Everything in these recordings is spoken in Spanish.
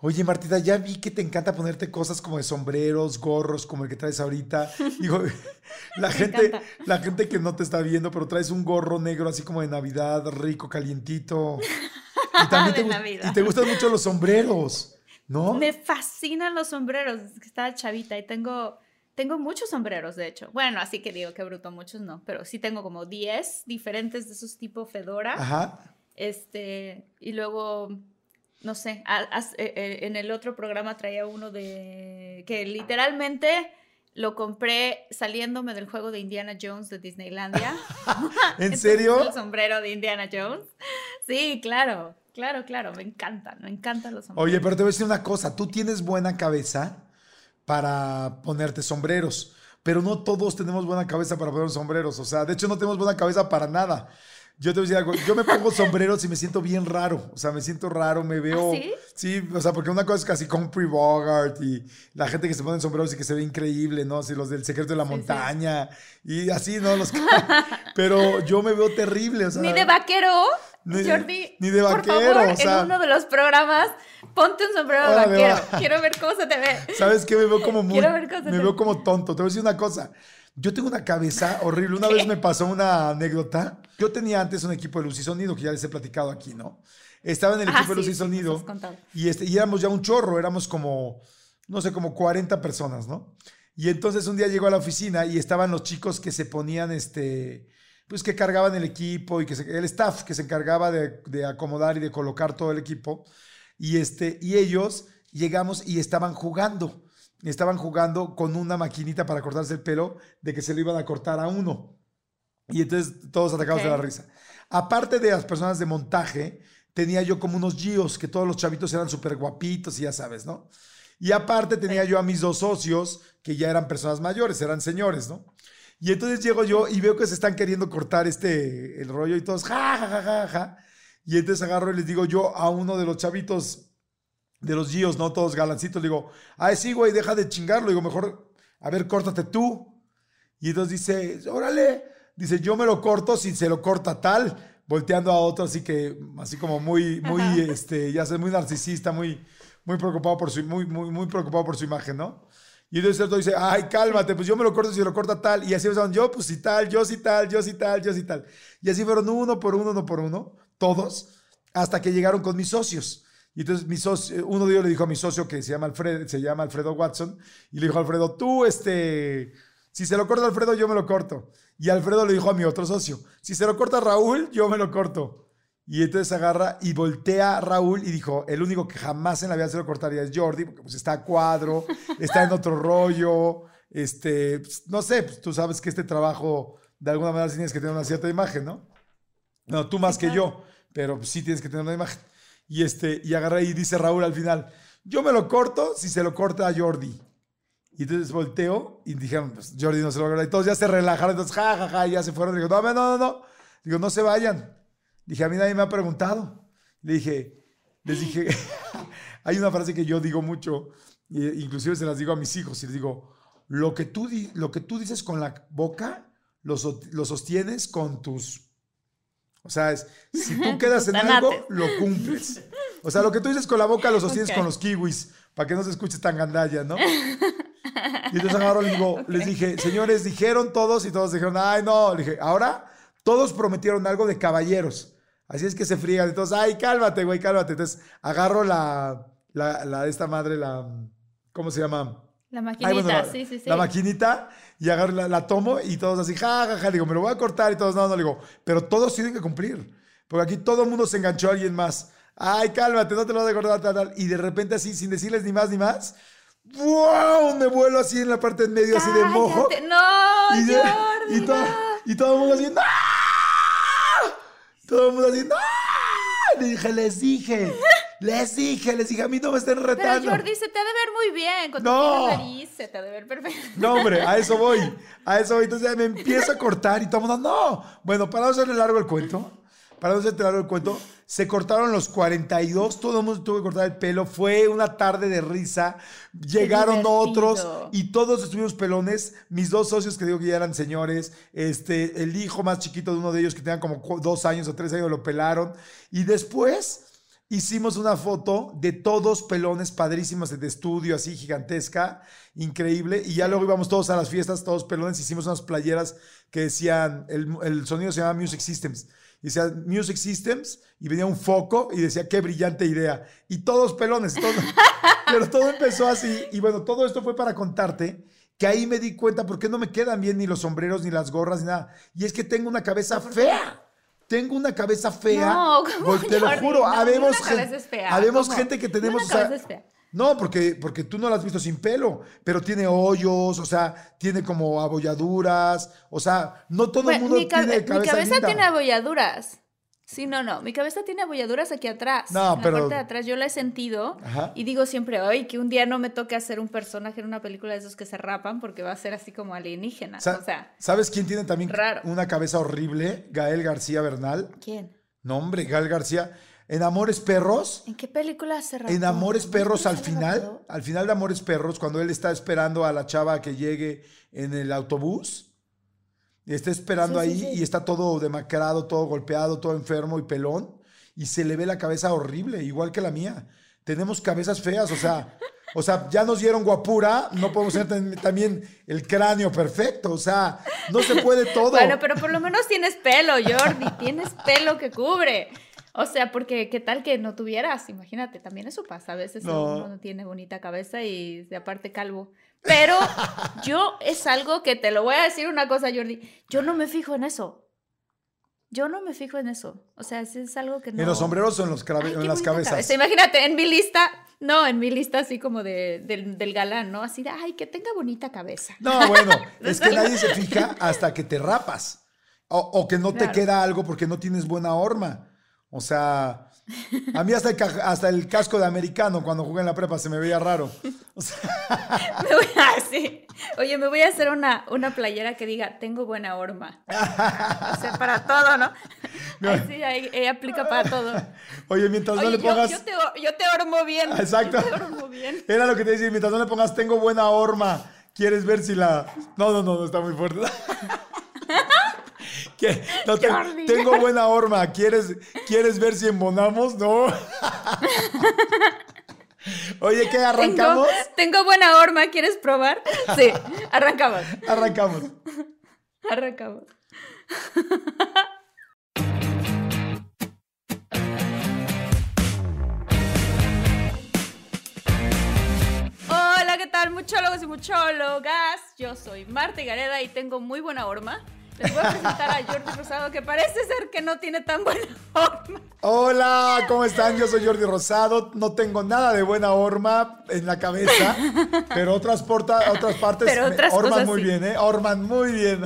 Oye, Martita, ya vi que te encanta ponerte cosas como de sombreros, gorros, como el que traes ahorita. Digo, la gente, la gente que no te está viendo, pero traes un gorro negro así como de Navidad, rico, calientito. Y también te, y te gustan mucho los sombreros, ¿no? Me fascinan los sombreros. Estaba chavita y tengo, tengo muchos sombreros, de hecho. Bueno, así que digo que bruto, muchos no, pero sí tengo como 10 diferentes de esos tipo Fedora. Ajá. Este, y luego no sé, eh, eh, en el otro programa traía uno de que literalmente lo compré saliéndome del juego de Indiana Jones de Disneylandia. ¿En serio? El sombrero de Indiana Jones. Sí, claro, claro, claro, me encantan, me encantan los sombreros. Oye, pero te voy a decir una cosa, tú tienes buena cabeza para ponerte sombreros, pero no todos tenemos buena cabeza para poner sombreros, o sea, de hecho no tenemos buena cabeza para nada. Yo te voy a decir algo, yo me pongo sombreros y me siento bien raro, o sea, me siento raro, me veo... ¿Ah, sí? Sí, o sea, porque una cosa es casi Humphrey Bogart y la gente que se pone sombreros y que se ve increíble, ¿no? Así los del secreto de la montaña y así, ¿no? Los Pero yo me veo terrible, o sea... Ni de vaquero, Jordi. Ni de vaquero, por favor, en uno de los programas, ponte un sombrero de vaquero. Quiero ver cómo se te ve. ¿Sabes qué? Me veo como muy... Quiero ver cómo se me veo como tonto. Te voy a decir una cosa. Yo tengo una cabeza horrible. Una vez me pasó una anécdota. Yo tenía antes un equipo de luz y sonido que ya les he platicado aquí, ¿no? Estaba en el equipo de luz y sonido y, este, y éramos ya un chorro, éramos como, no sé, como 40 personas, ¿no? Y entonces un día llegó a la oficina y estaban los chicos que se ponían, este, pues que cargaban el equipo y que el staff que se encargaba de, de, acomodar y de colocar todo el equipo. Y, este, y ellos llegamos y estaban jugando estaban jugando con una maquinita para cortarse el pelo de que se lo iban a cortar a uno. Y entonces todos atacados de la risa. Aparte de las personas de montaje, tenía yo como unos gios, que todos los chavitos eran súper guapitos y ya sabes, ¿no? Y aparte tenía yo a mis dos socios, que ya eran personas mayores, eran señores, ¿no? Y entonces llego yo y veo que se están queriendo cortar este, el rollo y todos, ja, ja, ja, ja, ja. Y entonces agarro y les digo yo a uno de los chavitos, de los Gios, ¿no? Todos galancitos. Le digo, ay, sí, güey, deja de chingarlo. Digo, mejor, a ver, córtate tú. Y entonces dice, órale. Dice, yo me lo corto si se lo corta tal. Volteando a otro, así que, así como muy, muy, este, ya sé, muy narcisista, muy, muy preocupado por su, muy, muy, muy preocupado por su imagen, ¿no? Y entonces otro dice, ay, cálmate, pues yo me lo corto si se lo corta tal. Y así van, yo, pues si tal, yo si tal, yo si tal, yo si tal. Y así fueron uno por uno, uno por uno, todos, hasta que llegaron con mis socios. Y entonces mi socio, uno de ellos le dijo a mi socio que se llama, Alfred, se llama Alfredo Watson, y le dijo a Alfredo, tú, este, si se lo corta Alfredo, yo me lo corto. Y Alfredo le dijo a mi otro socio, si se lo corta Raúl, yo me lo corto. Y entonces agarra y voltea a Raúl y dijo, el único que jamás en la vida se lo cortaría es Jordi, porque pues está a cuadro, está en otro rollo, este, pues, no sé, pues, tú sabes que este trabajo de alguna manera tienes que tener una cierta imagen, ¿no? No, tú más que yo, pero sí tienes que tener una imagen. Y, este, y agarra y dice Raúl al final, yo me lo corto si se lo corta a Jordi. Y entonces volteo y dijeron, pues Jordi no se lo corta. Y todos ya se relajaron, entonces ja, ja, ja, y ya se fueron. Digo, no, no, no, no. Digo, no se vayan. Dije, a mí nadie me ha preguntado. Le dije, les dije, Hay una frase que yo digo mucho, inclusive se las digo a mis hijos, y les digo, lo que tú, lo que tú dices con la boca, lo, lo sostienes con tus... O sea, es, si tú quedas en algo, lo cumples. O sea, lo que tú dices con la boca, lo sostienes con los kiwis, para que no se escuche tan gandalla, ¿no? Y entonces agarro y digo, les dije, señores, dijeron todos y todos dijeron, ay, no. Le dije, ahora todos prometieron algo de caballeros. Así es que se frían. Entonces, ay, cálmate, güey, cálmate. Entonces, agarro la, la, la, esta madre, la, ¿cómo se llama? La maquinita, sí, sí, sí. La maquinita y agarro, la, tomo y todos así, ja, ja, ja. Digo, me lo voy a cortar y todos, no, no, digo, pero todos tienen que cumplir. Porque aquí todo el mundo se enganchó a alguien más. Ay, cálmate, no te lo voy a cortar, tal, tal. Y de repente así, sin decirles ni más ni más, ¡wow! Me vuelo así en la parte en medio, así de mojo. No, y, Jordi, y, todo, y todo el mundo así, ¡no! Todo el mundo así, ¡no! Le dije, les dije. Les dije, les dije, a mí no me estén retando. Pero Jordi, se te ha de ver muy bien. Con no. tu nariz, se te ha de ver perfecto. No, hombre, a eso voy. A eso voy. Entonces me empiezo a cortar y todo el mundo, no. Bueno, para no hacerle largo el cuento, para no hacerle largo el cuento, se cortaron los 42, todo el mundo tuvo que cortar el pelo, fue una tarde de risa, llegaron otros y todos estuvimos pelones, mis dos socios que digo que ya eran señores, este, el hijo más chiquito de uno de ellos que tenía como dos años o tres años lo pelaron y después hicimos una foto de todos pelones padrísimos de estudio, así gigantesca, increíble. Y ya luego íbamos todos a las fiestas, todos pelones. Hicimos unas playeras que decían, el, el sonido se llama Music Systems y decía Music Systems y venía un foco y decía qué brillante idea. Y todos pelones, pero todo empezó así. Y bueno, todo esto fue para contarte que ahí me di cuenta por qué no me quedan bien ni los sombreros, ni las gorras, ni nada. Y es que tengo una cabeza fea. Tengo una cabeza fea. No, te lo juro, habemos, gente, habemos gente que tenemos... No, porque, porque tú no la has visto sin pelo, pero tiene hoyos, o sea, tiene como abolladuras, o sea, no todo el mundo tiene cabeza Mi cabeza tiene abolladuras. Sí, no, no. Mi cabeza tiene abolladuras aquí atrás. No, en la parte de atrás yo la he sentido y digo siempre, ay, que un día no me toque hacer un personaje en una película de esos que se rapan porque va a ser así como alienígena. o sea, ¿sabes quién tiene también una cabeza horrible? Gael García Bernal. ¿Quién? No, hombre, Gael García. En Amores Perros. ¿En qué película se En Amores Perros al final, al final de Amores Perros, cuando él está esperando a la chava que llegue en el autobús, está esperando ahí y está todo demacrado, todo golpeado, todo enfermo y pelón, y se le ve la cabeza horrible, igual que la mía. Tenemos cabezas feas, o sea, o sea, ya nos dieron guapura, no podemos tener también el cráneo perfecto, o sea, no se puede todo. Bueno, pero por lo menos tienes pelo, Jordi, tienes pelo que cubre. O sea, porque qué tal que no tuvieras, imagínate, también eso pasa, a veces uno no tiene bonita cabeza y de aparte calvo. Pero yo es algo que te lo voy a decir una cosa, Jordi, yo no me fijo en eso. Yo no me fijo en eso. O sea, es algo que no. ¿En los sombreros o en, los en las cabezas? Imagínate, en mi lista, no, en mi lista así como de, del, galán, ¿no? Así de, ay, que tenga bonita cabeza. No, bueno, es que nadie se fija hasta que te rapas. O, que no te queda algo porque no tienes buena horma. O sea, a mí hasta el, hasta el casco de americano cuando jugué en la prepa se me veía raro. O sea... me voy a, sí. Oye, me voy a hacer una, una playera que diga, tengo buena horma. o sea, para todo, ¿no? Sí, ahí, aplica para todo. Oye, mientras no le pongas... Yo, te, yo te bien. Exacto. Yo te hormo bien. Era lo que te decía, mientras no le pongas, tengo buena horma. ¿Quieres ver si la...? No, no, no, no está muy fuerte. tengo buena horma. ¿Quieres, ¿Quieres ver si embonamos? No. Oye, ¿qué? ¿Arrancamos? Tengo, buena horma. ¿Quieres probar? Sí, arrancamos. Arrancamos. Arrancamos. Hola, ¿qué tal? Muchólogos y muchólogas. Yo soy Marta Gareda y tengo muy buena horma. Les voy a presentar a Jordi Rosado, que parece ser que no tiene tan buena horma. Hola, ¿cómo están? Yo soy Jordi Rosado. No tengo nada de buena horma en la cabeza, pero otras, otras partes pero otras horman muy bien, ¿eh? Horman muy bien.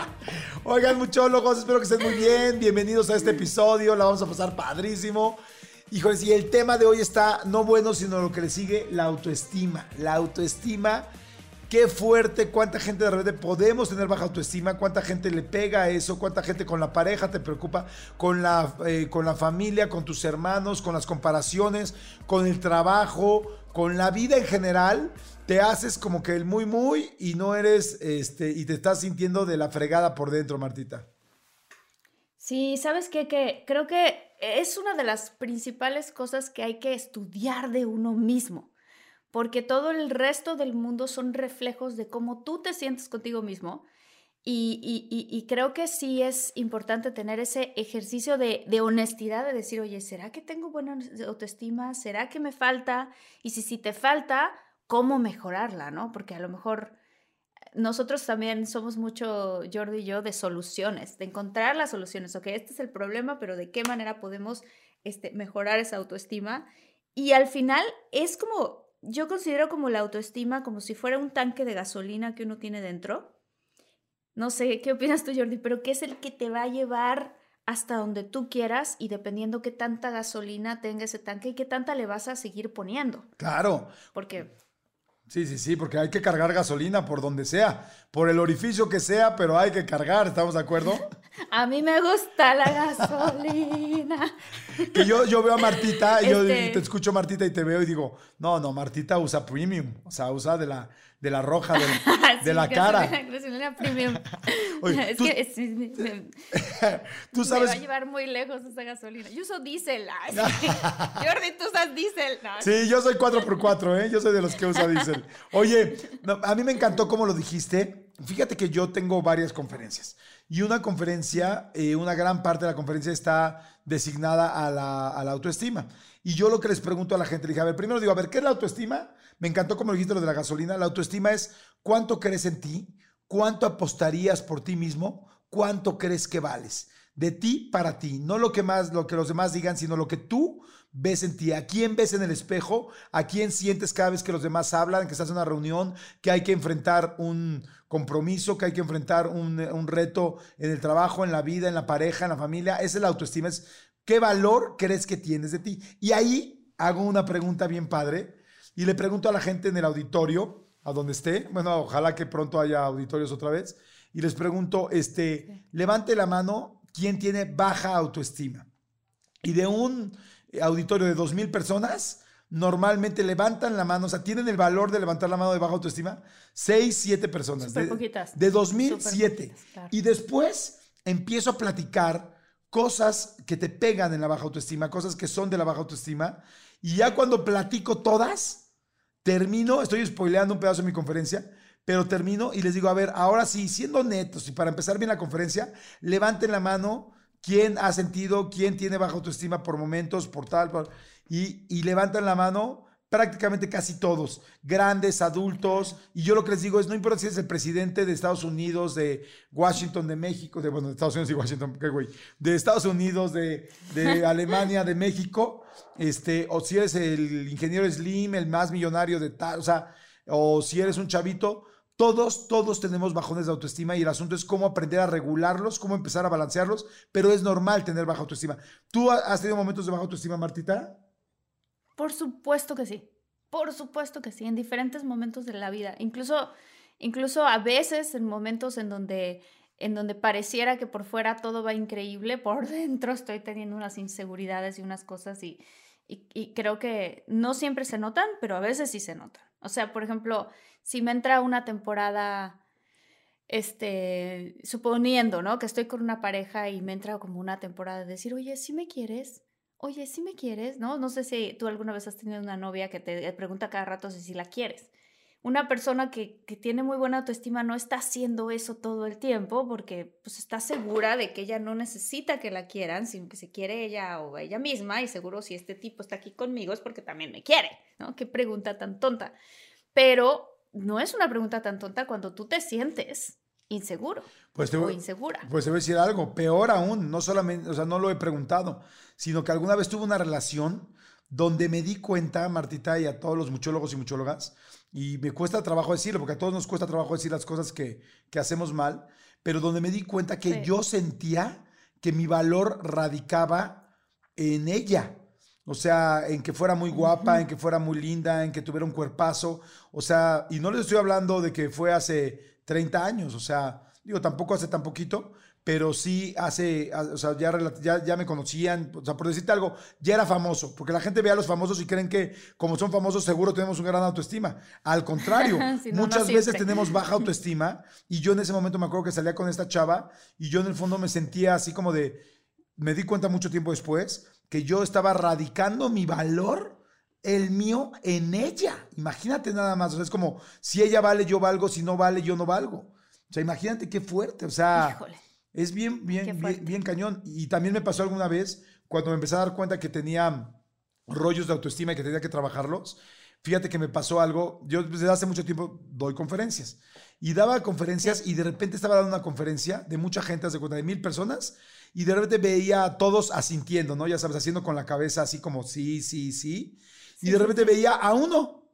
Oigan, muchólogos, espero que estén muy bien. Bienvenidos a este episodio. La vamos a pasar padrísimo. Híjoles, y el tema de hoy está no bueno, sino lo que le sigue, la autoestima. La autoestima Qué fuerte, cuánta gente de repente podemos tener baja autoestima, cuánta gente le pega a eso, cuánta gente con la pareja te preocupa, con la, eh, con la familia, con tus hermanos, con las comparaciones, con el trabajo, con la vida en general. Te haces como que el muy, muy y no eres, este, y te estás sintiendo de la fregada por dentro, Martita. Sí, ¿sabes qué? Que creo que es una de las principales cosas que hay que estudiar de uno mismo, porque todo el resto del mundo son reflejos de cómo tú te sientes contigo mismo. Y, creo que sí es importante tener ese ejercicio de, honestidad, de decir, oye, ¿será que tengo buena autoestima? ¿Será que me falta? Y si, si te falta, ¿cómo mejorarla? ¿no? Porque a lo mejor nosotros también somos mucho, Jordi y yo, de soluciones, de encontrar las soluciones. Ok, este es el problema, pero ¿de qué manera podemos este, mejorar esa autoestima? Y al final es como, yo considero como la autoestima como si fuera un tanque de gasolina que uno tiene dentro. No sé, ¿qué opinas tú, Jordi? Pero que es el que te va a llevar hasta donde tú quieras y dependiendo qué tanta gasolina tenga ese tanque y qué tanta le vas a seguir poniendo. Claro. Porque Sí, sí, sí, porque hay que cargar gasolina por donde sea, por el orificio que sea, pero hay que cargar, ¿estamos de acuerdo? A mí me gusta la gasolina. que yo, yo veo a Martita, y yo este te escucho Martita y te veo y digo, no, no, Martita usa premium, o sea, usa de la, de la roja de, la cara. Gasolina premium. es que me, tú sabes... me va a llevar muy lejos esa gasolina. Yo uso diésel. Jordi, tú usas diésel. Sí, yo soy 4x4, ¿eh? Yo soy de los que usa diésel. Oye, a mí me encantó cómo lo dijiste. Fíjate que yo tengo varias conferencias. Y una conferencia, eh, una gran parte de la conferencia está designada a la, a la autoestima. Y yo lo que les pregunto a la gente, dije, a ver, primero digo, a ver, ¿qué es la autoestima? Me encantó como dijiste lo de la gasolina. La autoestima es cuánto crees en ti, cuánto apostarías por ti mismo, cuánto crees que vales. De ti para ti, no lo que más, lo que los demás digan, sino lo que tú ves en ti, a quién ves en el espejo, a quién sientes cada vez que los demás hablan, que estás en una reunión, que hay que enfrentar un compromiso, que hay que enfrentar un, un, reto en el trabajo, en la vida, en la pareja, en la familia. Esa es la autoestima, es qué valor crees que tienes de ti. Y ahí hago una pregunta bien padre y le pregunto a la gente en el auditorio, a donde esté, bueno, ojalá que pronto haya auditorios otra vez, y les pregunto, este, levante la mano, ¿quién tiene baja autoestima? Y de un auditorio de 2.000 personas, normalmente levantan la mano, o sea, tienen el valor de levantar la mano de baja autoestima, 6, 7 personas. Súper poquitas. De 2007. Y después empiezo a platicar cosas que te pegan en la baja autoestima, cosas que son de la baja autoestima. Y ya cuando platico todas, Termino, estoy spoileando un pedazo de mi conferencia, pero termino y les digo, a ver, ahora sí, siendo netos y para empezar bien la conferencia, levanten la mano quién ha sentido, quién tiene baja autoestima por momentos, por tal, y, y levantan la mano prácticamente casi todos, grandes, adultos, y yo lo que les digo es, no importa si es el presidente de Estados Unidos, de Washington, de México, de, bueno, de Estados Unidos y Washington, qué güey, de Estados Unidos, de, de Alemania, de México, este, o si eres el ingeniero Slim, el más millonario de tal, o sea, o si eres un chavito, todos, todos tenemos bajones de autoestima y el asunto es cómo aprender a regularlos, cómo empezar a balancearlos, pero es normal tener baja autoestima. ¿Tú has tenido momentos de baja autoestima, Martita? Por supuesto que sí. Por supuesto que sí, en diferentes momentos de la vida. Incluso, incluso a veces en momentos en donde, en donde pareciera que por fuera todo va increíble, por dentro estoy teniendo unas inseguridades y unas cosas y, y, creo que no siempre se notan, pero a veces sí se notan. O sea, por ejemplo, si me entra una temporada este, suponiendo, ¿no? Que estoy con una pareja y me entra como una temporada de decir, oye, si me quieres, oye, si me quieres, ¿no? No sé si tú alguna vez has tenido una novia que te pregunta cada rato si, si la quieres. Una persona que, que, tiene muy buena autoestima no está haciendo eso todo el tiempo porque pues está segura de que ella no necesita que la quieran, sino que se quiere ella o ella misma y seguro si este tipo está aquí conmigo es porque también me quiere, ¿no? Qué pregunta tan tonta. Pero no es una pregunta tan tonta cuando tú te sientes inseguro pues o insegura. Pues te voy a decir algo, peor aún, no solamente, o sea, no lo he preguntado, sino que alguna vez tuve una relación donde me di cuenta, Martita, y a todos los muchólogos y muchólogas, y me cuesta trabajo decirlo, porque a todos nos cuesta trabajo decir las cosas que, que hacemos mal, pero donde me di cuenta que yo sentía que mi valor radicaba en ella. O sea, en que fuera muy guapa, en que fuera muy linda, en que tuviera un cuerpazo. O sea, y no les estoy hablando de que fue hace 30 años, o sea, digo, tampoco hace tan poquito, pero sí hace, o sea, ya, ya, ya, me conocían, o sea, por decirte algo, ya era famoso, porque la gente ve a los famosos y creen que como son famosos seguro tenemos una gran autoestima. Al contrario, muchas veces tenemos baja autoestima y yo en ese momento me acuerdo que salía con esta chava y yo en el fondo me sentía así como de, me di cuenta mucho tiempo después que yo estaba radicando mi valor el mío en ella. Imagínate nada más, o sea, es como si ella vale, yo valgo, si no vale, yo no valgo. O sea, imagínate qué fuerte, o sea, Híjole. Es bien, bien, bien, cañón. Y también me pasó alguna vez cuando me empecé a dar cuenta que tenía rollos de autoestima y que tenía que trabajarlos. Fíjate que me pasó algo. Yo desde hace mucho tiempo doy conferencias. Y daba conferencias y de repente estaba dando una conferencia de mucha gente, hace cuenta de mil personas. Y de repente veía a todos asintiendo, ¿no? Ya sabes, haciendo con la cabeza así como sí, sí, sí. Y de repente veía a uno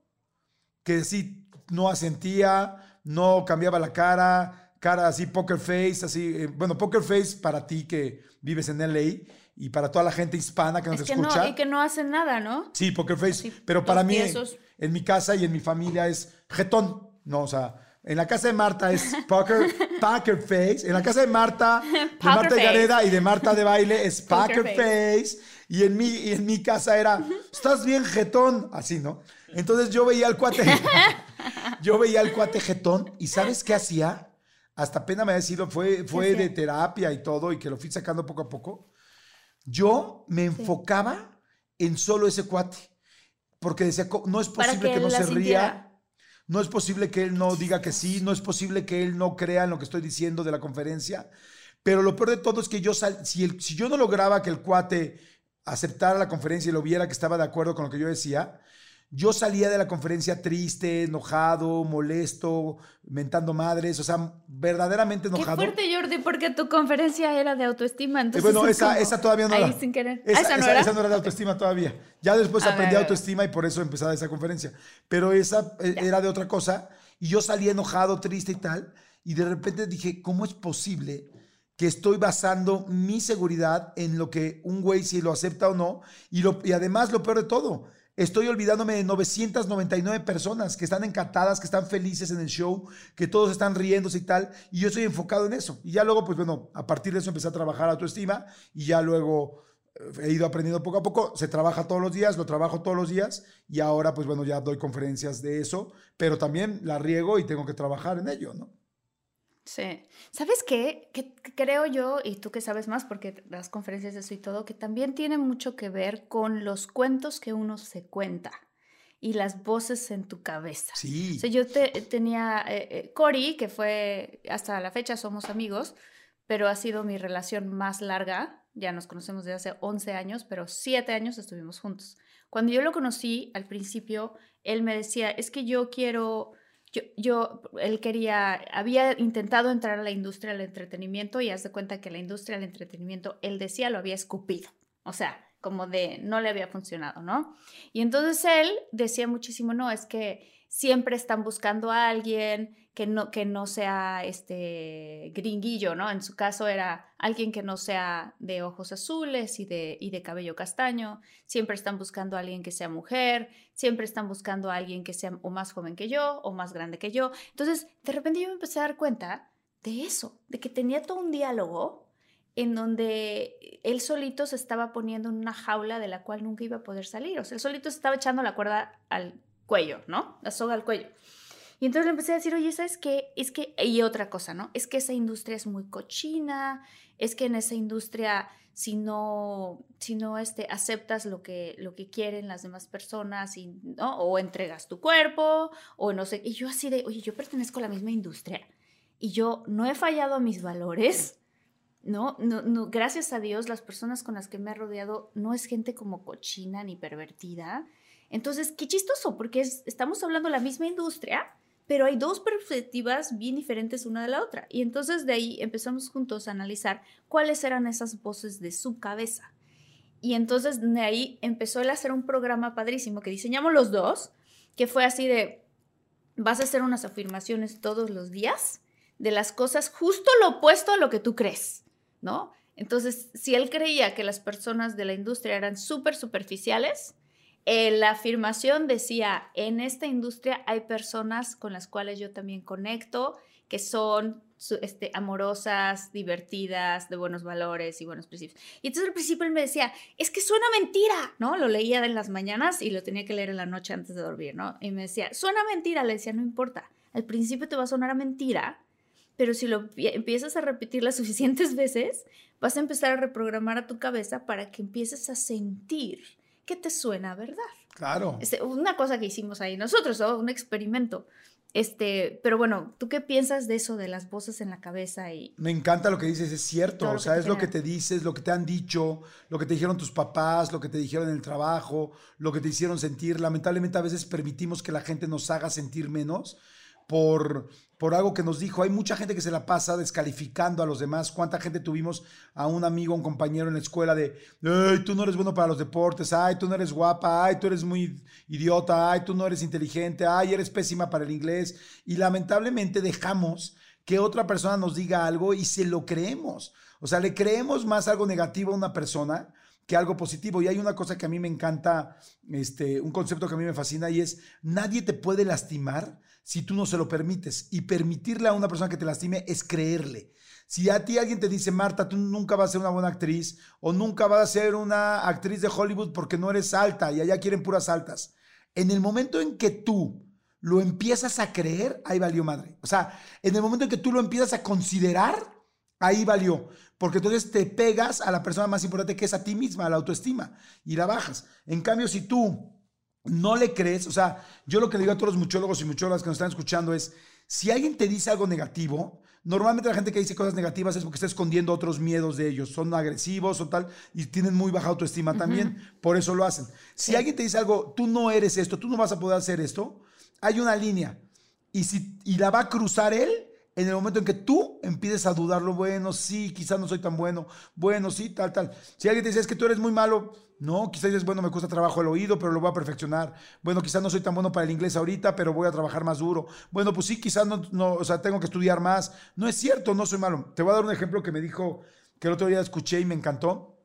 que sí no asentía, no cambiaba la cara, cara así, poker face, así, eh, bueno, poker face para ti que vives en LA y para toda la gente hispana que nos es escucha. No, y que no hacen nada, ¿no? Sí, poker face, pero para mí, en mi casa y en mi familia es jetón, ¿no? O sea, en la casa de Marta es poker, poker face, en la casa de Marta, de Marta de Gareda y de Marta de baile es poker, face. Y en, mi, y en mi casa era, estás bien jetón, así, ¿no? Entonces yo veía al cuate, yo veía al cuate jetón y ¿sabes qué hacía? Hasta pena me ha decido, fue, fue de terapia y todo, y que lo fui sacando poco a poco. Yo me enfocaba en solo ese cuate, porque decía, no es posible que, no se ría, no es posible que él no diga que sí, no es posible que él no crea en lo que estoy diciendo de la conferencia, pero lo peor de todo es que yo, si, el, si yo no lograba que el cuate aceptara la conferencia y lo viera que estaba de acuerdo con lo que yo decía, yo salía de la conferencia triste, enojado, molesto, mentando madres, o sea, verdaderamente enojado. Qué fuerte, Jordi, porque tu conferencia era de autoestima. Entonces bueno, esa, esa, todavía no era. sin querer. Esa, ¿Esa, no era? esa, no era? de autoestima todavía. Ya después aprendí autoestima y por eso empezaba esa conferencia. Pero esa eh, era de otra cosa. Y yo salí enojado, triste y tal. Y de repente dije, ¿cómo es posible que estoy basando mi seguridad en lo que un güey si lo acepta o no? Y, lo, y además, lo peor de todo Estoy olvidándome de 999 personas que están encantadas, que están felices en el show, que todos están riéndose y tal. Y yo estoy enfocado en eso. Y ya luego, pues bueno, a partir de eso empecé a trabajar autoestima y ya luego eh, he ido aprendiendo poco a poco. Se trabaja todos los días, lo trabajo todos los días y ahora, pues bueno, ya doy conferencias de eso, pero también la riego y tengo que trabajar en ello, ¿no? Sí. ¿Sabes qué? Que, creo yo, y tú que sabes más porque las conferencias de eso y todo, que también tiene mucho que ver con los cuentos que uno se cuenta y las voces en tu cabeza. Sí. O sea, yo te, tenía eh, eh, Cory, que fue, hasta la fecha somos amigos, pero ha sido mi relación más larga. Ya nos conocemos desde hace 11 años, pero 7 años estuvimos juntos. Cuando yo lo conocí, al principio, él me decía, es que yo quiero yo, yo, él quería, había intentado entrar a la industria del entretenimiento y haz de cuenta que la industria del entretenimiento, él decía, lo había escupido. O sea, como de no le había funcionado, ¿no? Y entonces él decía muchísimo, no, es que siempre están buscando a alguien que no, que no sea este gringuillo, ¿no? En su caso era alguien que no sea de ojos azules y de, y de cabello castaño, siempre están buscando a alguien que sea mujer, siempre están buscando a alguien que sea o más joven que yo o más grande que yo. Entonces, de repente yo me empecé a dar cuenta de eso, de que tenía todo un diálogo en donde él solito se estaba poniendo en una jaula de la cual nunca iba a poder salir. O sea, él solito se estaba echando la cuerda al cuello, ¿no? La soga al cuello. Y entonces le empecé a decir, oye, ¿sabes qué? Es que, y otra cosa, ¿no? Es que esa industria es muy cochina, es que en esa industria, si no, si no este, aceptas lo que, lo que quieren las demás personas, y, ¿no? O entregas tu cuerpo, o no sé. Y yo así de, oye, yo pertenezco a la misma industria y yo no he fallado a mis valores. ¿no? No, no, gracias a Dios, las personas con las que me he rodeado no es gente como cochina ni pervertida. Entonces, qué chistoso, porque estamos hablando de la misma industria, pero hay dos perspectivas bien diferentes una de la otra. Y entonces de ahí empezamos juntos a analizar cuáles eran esas voces de su cabeza. Y entonces de ahí empezó él a hacer un programa padrísimo que diseñamos los dos, que fue así de, vas a hacer unas afirmaciones todos los días de las cosas justo lo opuesto a lo que tú crees, ¿no? Entonces, si él creía que las personas de la industria eran súper superficiales, eh, la afirmación decía, en esta industria hay personas con las cuales yo también conecto, que son este, amorosas, divertidas, de buenos valores y buenos principios. Y entonces al principio él me decía, es que suena mentira, ¿no? Lo leía en las mañanas y lo tenía que leer en la noche antes de dormir, ¿no? Y me decía, suena mentira, le decía, no importa, al principio te va a sonar a mentira, pero si lo empiezas a repetir las suficientes veces, vas a empezar a reprogramar a tu cabeza para que empieces a sentir que te suena verdad. Claro. Es una cosa que hicimos ahí nosotros, ¿no? un experimento. Este, pero bueno, ¿tú qué piensas de eso, de las voces en la cabeza? y Me encanta lo que dices, es cierto, o sea, es lo que te dices, lo que te han dicho, lo que te dijeron tus papás, lo que te dijeron en el trabajo, lo que te hicieron sentir. Lamentablemente a veces permitimos que la gente nos haga sentir menos por, por algo que nos dijo. Hay mucha gente que se la pasa descalificando a los demás. ¿Cuánta gente tuvimos a un amigo, un compañero en la escuela de, ay, tú no eres bueno para los deportes, ay, tú no eres guapa, ay, tú eres muy idiota, ay, tú no eres inteligente, ay, eres pésima para el inglés? Y lamentablemente dejamos que otra persona nos diga algo y se lo creemos. O sea, le creemos más algo negativo a una persona que algo positivo. Y hay una cosa que a mí me encanta, este, un concepto que a mí me fascina y es, nadie te puede lastimar si tú no se lo permites. Y permitirle a una persona que te lastime es creerle. Si a ti alguien te dice, Marta, tú nunca vas a ser una buena actriz o nunca vas a ser una actriz de Hollywood porque no eres alta y allá quieren puras altas. En el momento en que tú lo empiezas a creer, ahí valió madre. O sea, en el momento en que tú lo empiezas a considerar, ahí valió. Porque entonces te pegas a la persona más importante que es a ti misma, a la autoestima, y la bajas. En cambio, si tú no le crees, o sea, yo lo que le digo a todos los muchólogos y muchólogas que nos están escuchando es, si alguien te dice algo negativo, normalmente la gente que dice cosas negativas es porque está escondiendo otros miedos de ellos, son agresivos o tal, y tienen muy baja autoestima también, por eso lo hacen. Si alguien te dice algo, tú no eres esto, tú no vas a poder hacer esto, hay una línea, y, si, y la va a cruzar él en el momento en que tú empieces a dudarlo, bueno, sí, quizás no soy tan bueno, bueno, sí, tal, tal. Si alguien te dice, es que tú eres muy malo, no, quizás dices, bueno, me cuesta trabajo el oído, pero lo voy a perfeccionar. Bueno, quizás no soy tan bueno para el inglés ahorita, pero voy a trabajar más duro. Bueno, pues sí, quizás no, no, o sea, tengo que estudiar más. No es cierto, no soy malo. Te voy a dar un ejemplo que me dijo, que el otro día escuché y me encantó.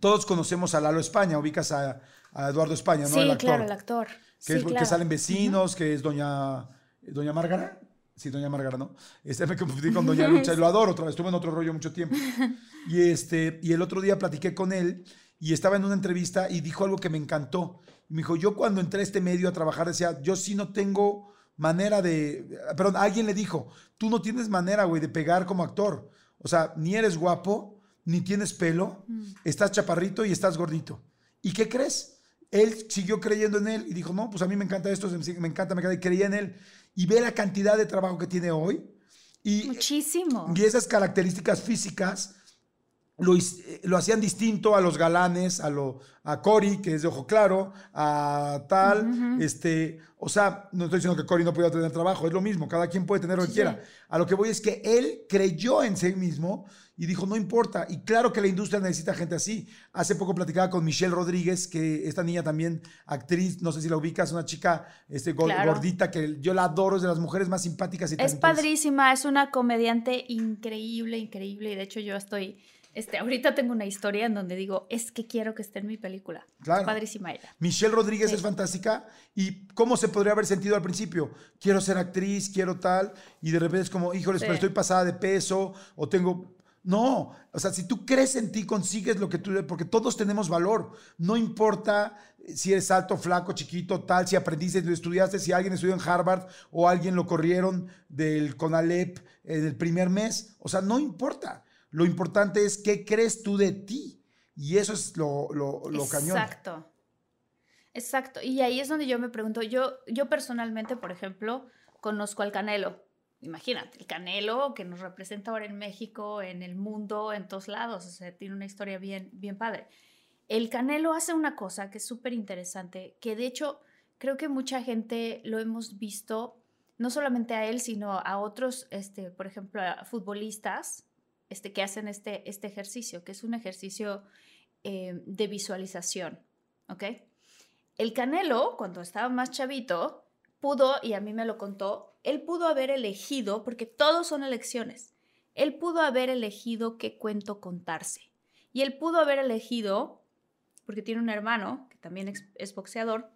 Todos conocemos a Lalo España, ubicas a, Eduardo España, ¿no? Sí, el claro, el actor. Que, sí, que salen vecinos, que es doña, doña Márgara. Sí, doña Márgara, ¿no? Este me confundí con doña Lucha y lo adoro otra vez. Estuve en otro rollo mucho tiempo. Y, este, y el otro día platiqué con él y estaba en una entrevista y dijo algo que me encantó. Me dijo, yo cuando entré a este medio a trabajar decía, yo sí no tengo manera de, perdón, alguien le dijo, tú no tienes manera, güey, de pegar como actor. O sea, ni eres guapo, ni tienes pelo, mm. estás chaparrito y estás gordito. ¿Y qué crees? Él siguió creyendo en él y dijo, no, pues a mí me encanta esto, me encanta, me encanta, y creía en él. Y ve la cantidad de trabajo que tiene hoy. Y, Muchísimo. Y esas características físicas eh, lo, hacían distinto a los galanes, a, lo, a Cory, que es de ojo claro, a tal, este, o sea, no estoy diciendo que Cory no pueda tener trabajo, es lo mismo, cada quien puede tener lo que quiera. A lo que voy es que él creyó en sí mismo y dijo, no importa, y claro que la industria necesita gente así. Hace poco platicaba con Michelle Rodríguez, que esta niña también, actriz, no sé si la ubicas, una chica este, gordita que yo la adoro, es de las mujeres más simpáticas y Es padrísima, es una comediante increíble, increíble, y de hecho yo estoy este, ahorita tengo una historia en donde digo, es que quiero que esté en mi película. Claro. padrísima ella. Michelle Rodríguez es fantástica. ¿Y cómo se podría haber sentido al principio? Quiero ser actriz, quiero tal. Y de repente es como, híjoles, pero estoy pasada de peso o tengo... No, o sea, si tú crees en ti, consigues lo que tú... Porque todos tenemos valor. No importa si eres alto, flaco, chiquito, tal, si aprendiste, si estudiaste, si alguien estudió en Harvard o alguien lo corrieron del CONALEP en el primer mes. O sea, no importa. Lo importante es qué crees tú de ti. Y eso es lo, lo, cañón. Exacto. Exacto. Y ahí es donde yo me pregunto, yo, yo personalmente, por ejemplo, conozco al Canelo. Imagínate, el Canelo que nos representa ahora en México, en el mundo, en todos lados. O sea, tiene una historia bien, bien padre. El Canelo hace una cosa que es súper interesante, que de hecho creo que mucha gente lo hemos visto, no solamente a él, sino a otros, este, por ejemplo, futbolistas este, que hacen este, este ejercicio, que es un ejercicio eh, de visualización, ¿ok? El Canelo, cuando estaba más chavito, pudo, y a mí me lo contó, él pudo haber elegido, porque todos son elecciones, él pudo haber elegido qué cuento contarse. Y él pudo haber elegido, porque tiene un hermano que también es, boxeador,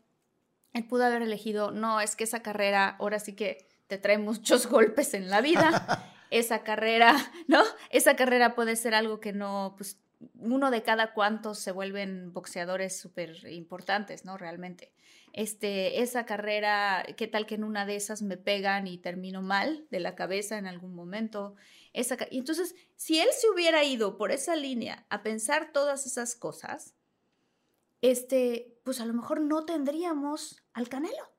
él pudo haber elegido, no, es que esa carrera ahora sí que te trae muchos golpes en la vida. esa carrera, ¿no? Esa carrera puede ser algo que no, pues uno de cada cuantos se vuelven boxeadores súper importantes, ¿no? Realmente. Este, esa carrera, ¿qué tal que en una de esas me pegan y termino mal de la cabeza en algún momento? Esa, y entonces, si él se hubiera ido por esa línea a pensar todas esas cosas, este, pues a lo mejor no tendríamos al Canelo.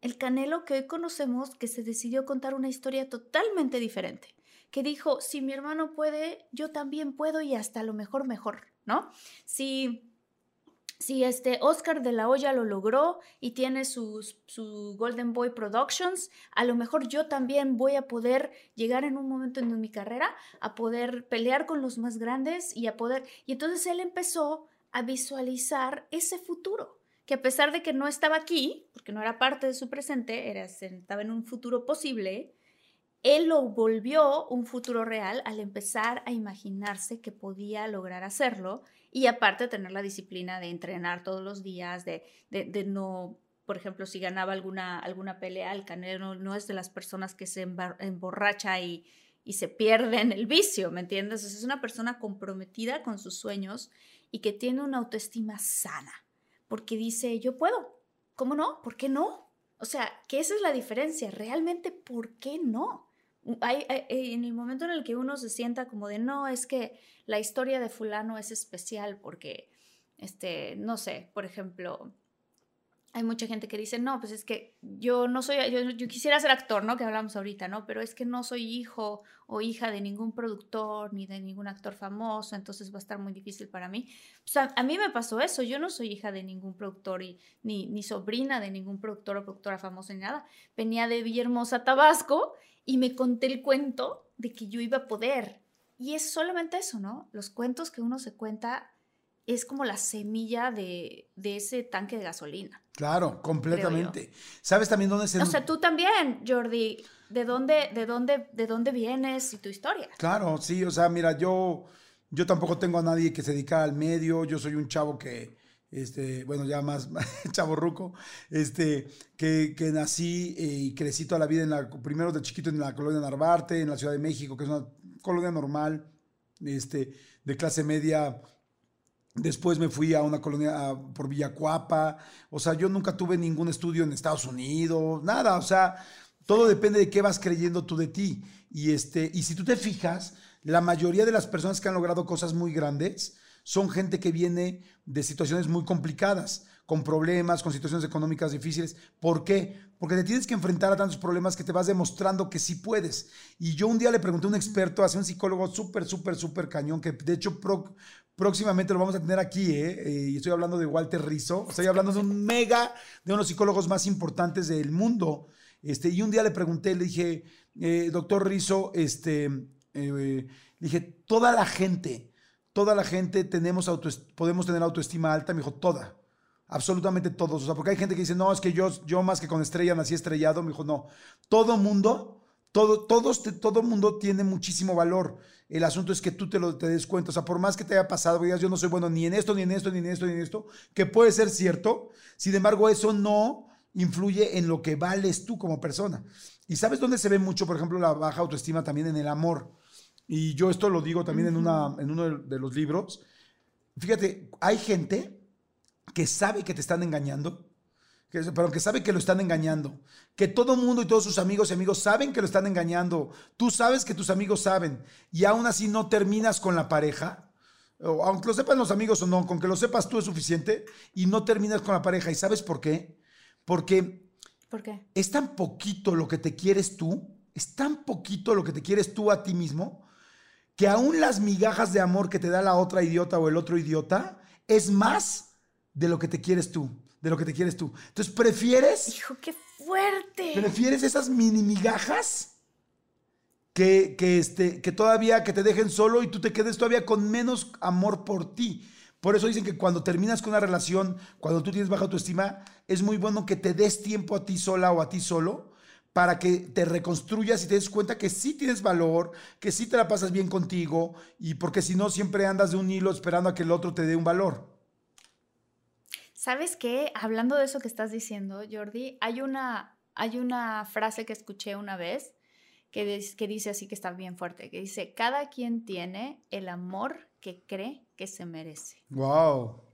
El Canelo que hoy conocemos que se decidió contar una historia totalmente diferente que dijo, si mi hermano puede, yo también puedo y hasta lo mejor mejor, ¿no? Si si este Oscar de la Hoya lo logró y tiene sus, su Golden Boy Productions, a lo mejor yo también voy a poder llegar en un momento en mi carrera a poder pelear con los más grandes y a poder... Y entonces él empezó a visualizar ese futuro, que a pesar de que no estaba aquí, porque no era parte de su presente, era, estaba en un futuro posible, él lo volvió un futuro real al empezar a imaginarse que podía lograr hacerlo y aparte tener la disciplina de entrenar todos los días, de, de, no, por ejemplo, si ganaba alguna, alguna pelea, el Canelo no, es de las personas que se emborracha y, y se pierde en el vicio, ¿me entiendes? es una persona comprometida con sus sueños y que tiene una autoestima sana, porque dice, yo puedo, ¿cómo no? ¿Por qué no? O sea, que esa es la diferencia, realmente, ¿por qué no? Hay, en el momento en el que uno se sienta como de, no, es que la historia de fulano es especial porque, este, no sé, por ejemplo, hay mucha gente que dice, no, pues es que yo no soy, yo, quisiera ser actor, ¿no? Que hablamos ahorita, ¿no? Pero es que no soy hijo o hija de ningún productor ni de ningún actor famoso, entonces va a estar muy difícil para mí. Pues a, a mí me pasó eso, yo no soy hija de ningún productor y ni, ni sobrina de ningún productor o productora famosa ni nada. Venía de Villahermosa, Tabasco y me conté el cuento de que yo iba a poder. Y es solamente eso, ¿no? Los cuentos que uno se cuenta es como la semilla de, ese tanque de gasolina. Claro, completamente. ¿Sabes también dónde se... O sea, tú también, Jordi, ¿de dónde, de dónde, de dónde vienes y tu historia? Claro, sí, o sea, mira, yo, yo tampoco tengo a nadie que se dedica al medio, yo soy un chavo que este, bueno, ya más chaborruco, este, que, nací eh, y crecí toda la vida en la, primero de chiquito en la colonia Narvarte, en la Ciudad de México, que es una colonia normal, este, de clase media. Después me fui a una colonia por Villacuapa. O sea, yo nunca tuve ningún estudio en Estados Unidos, nada. O sea, todo depende de qué vas creyendo tú de ti. Y, este, y si tú te fijas, la mayoría de las personas que han logrado cosas muy grandes, son gente que viene de situaciones muy complicadas, con problemas, con situaciones económicas difíciles. ¿Por qué? Porque te tienes que enfrentar a tantos problemas que te vas demostrando que sí puedes. Y yo un día le pregunté a un experto, a un psicólogo súper, súper, súper cañón, que de hecho próximamente lo vamos a tener aquí, ¿eh? ¿eh? y estoy hablando de Walter Rizzo, estoy hablando de un mega, de uno de los psicólogos más importantes del mundo. Este, y un día le pregunté, le dije, eh, doctor Rizzo, este, eh, dije, toda la gente toda la gente tenemos podemos tener autoestima alta, me dijo, toda, absolutamente todos. O sea, porque hay gente que dice, no, es que yo, yo más que con estrella nací estrellado, me dijo, no, todo mundo, todo, todos, todo mundo tiene muchísimo valor. El asunto es que tú te lo te des cuenta. O sea, por más que te haya pasado, digas, yo no soy bueno ni en esto, ni en esto, ni en esto, ni en esto, que puede ser cierto. Sin embargo, eso no influye en lo que vales tú como persona. ¿Y sabes dónde se ve mucho, por ejemplo, la baja autoestima también en el amor? Y yo esto lo digo también en, una, en uno de los libros, fíjate, hay gente que sabe que te están engañando, que, pero que sabe que lo están engañando, que todo el mundo y todos sus amigos y amigos saben que lo están engañando, tú sabes que tus amigos saben, y aún así no terminas con la pareja, aunque lo sepan los amigos o no, con que lo sepas tú es suficiente, y no terminas con la pareja. ¿Y sabes por qué? Porque ¿Por qué? es tan poquito lo que te quieres tú, es tan poquito lo que te quieres tú a ti mismo, que aún las migajas de amor que te da la otra idiota o el otro idiota es más de lo que te quieres tú, de lo que te quieres tú. Entonces, ¿prefieres? Hijo, qué fuerte. ¿Prefieres esas mini migajas? Que, que, este, que todavía que te dejen solo y tú te quedes todavía con menos amor por ti. Por eso dicen que cuando terminas con una relación, cuando tú tienes baja autoestima, es muy bueno que te des tiempo a ti sola o a ti solo para que te reconstruyas y te des cuenta que sí tienes valor, que sí te la pasas bien contigo y porque si no siempre andas de un hilo esperando a que el otro te dé un valor. ¿Sabes qué? Hablando de eso que estás diciendo, Jordi, hay una, hay una frase que escuché una vez que, que dice así que está bien fuerte, que dice, cada quien tiene el amor que cree que se merece. ¡Wow!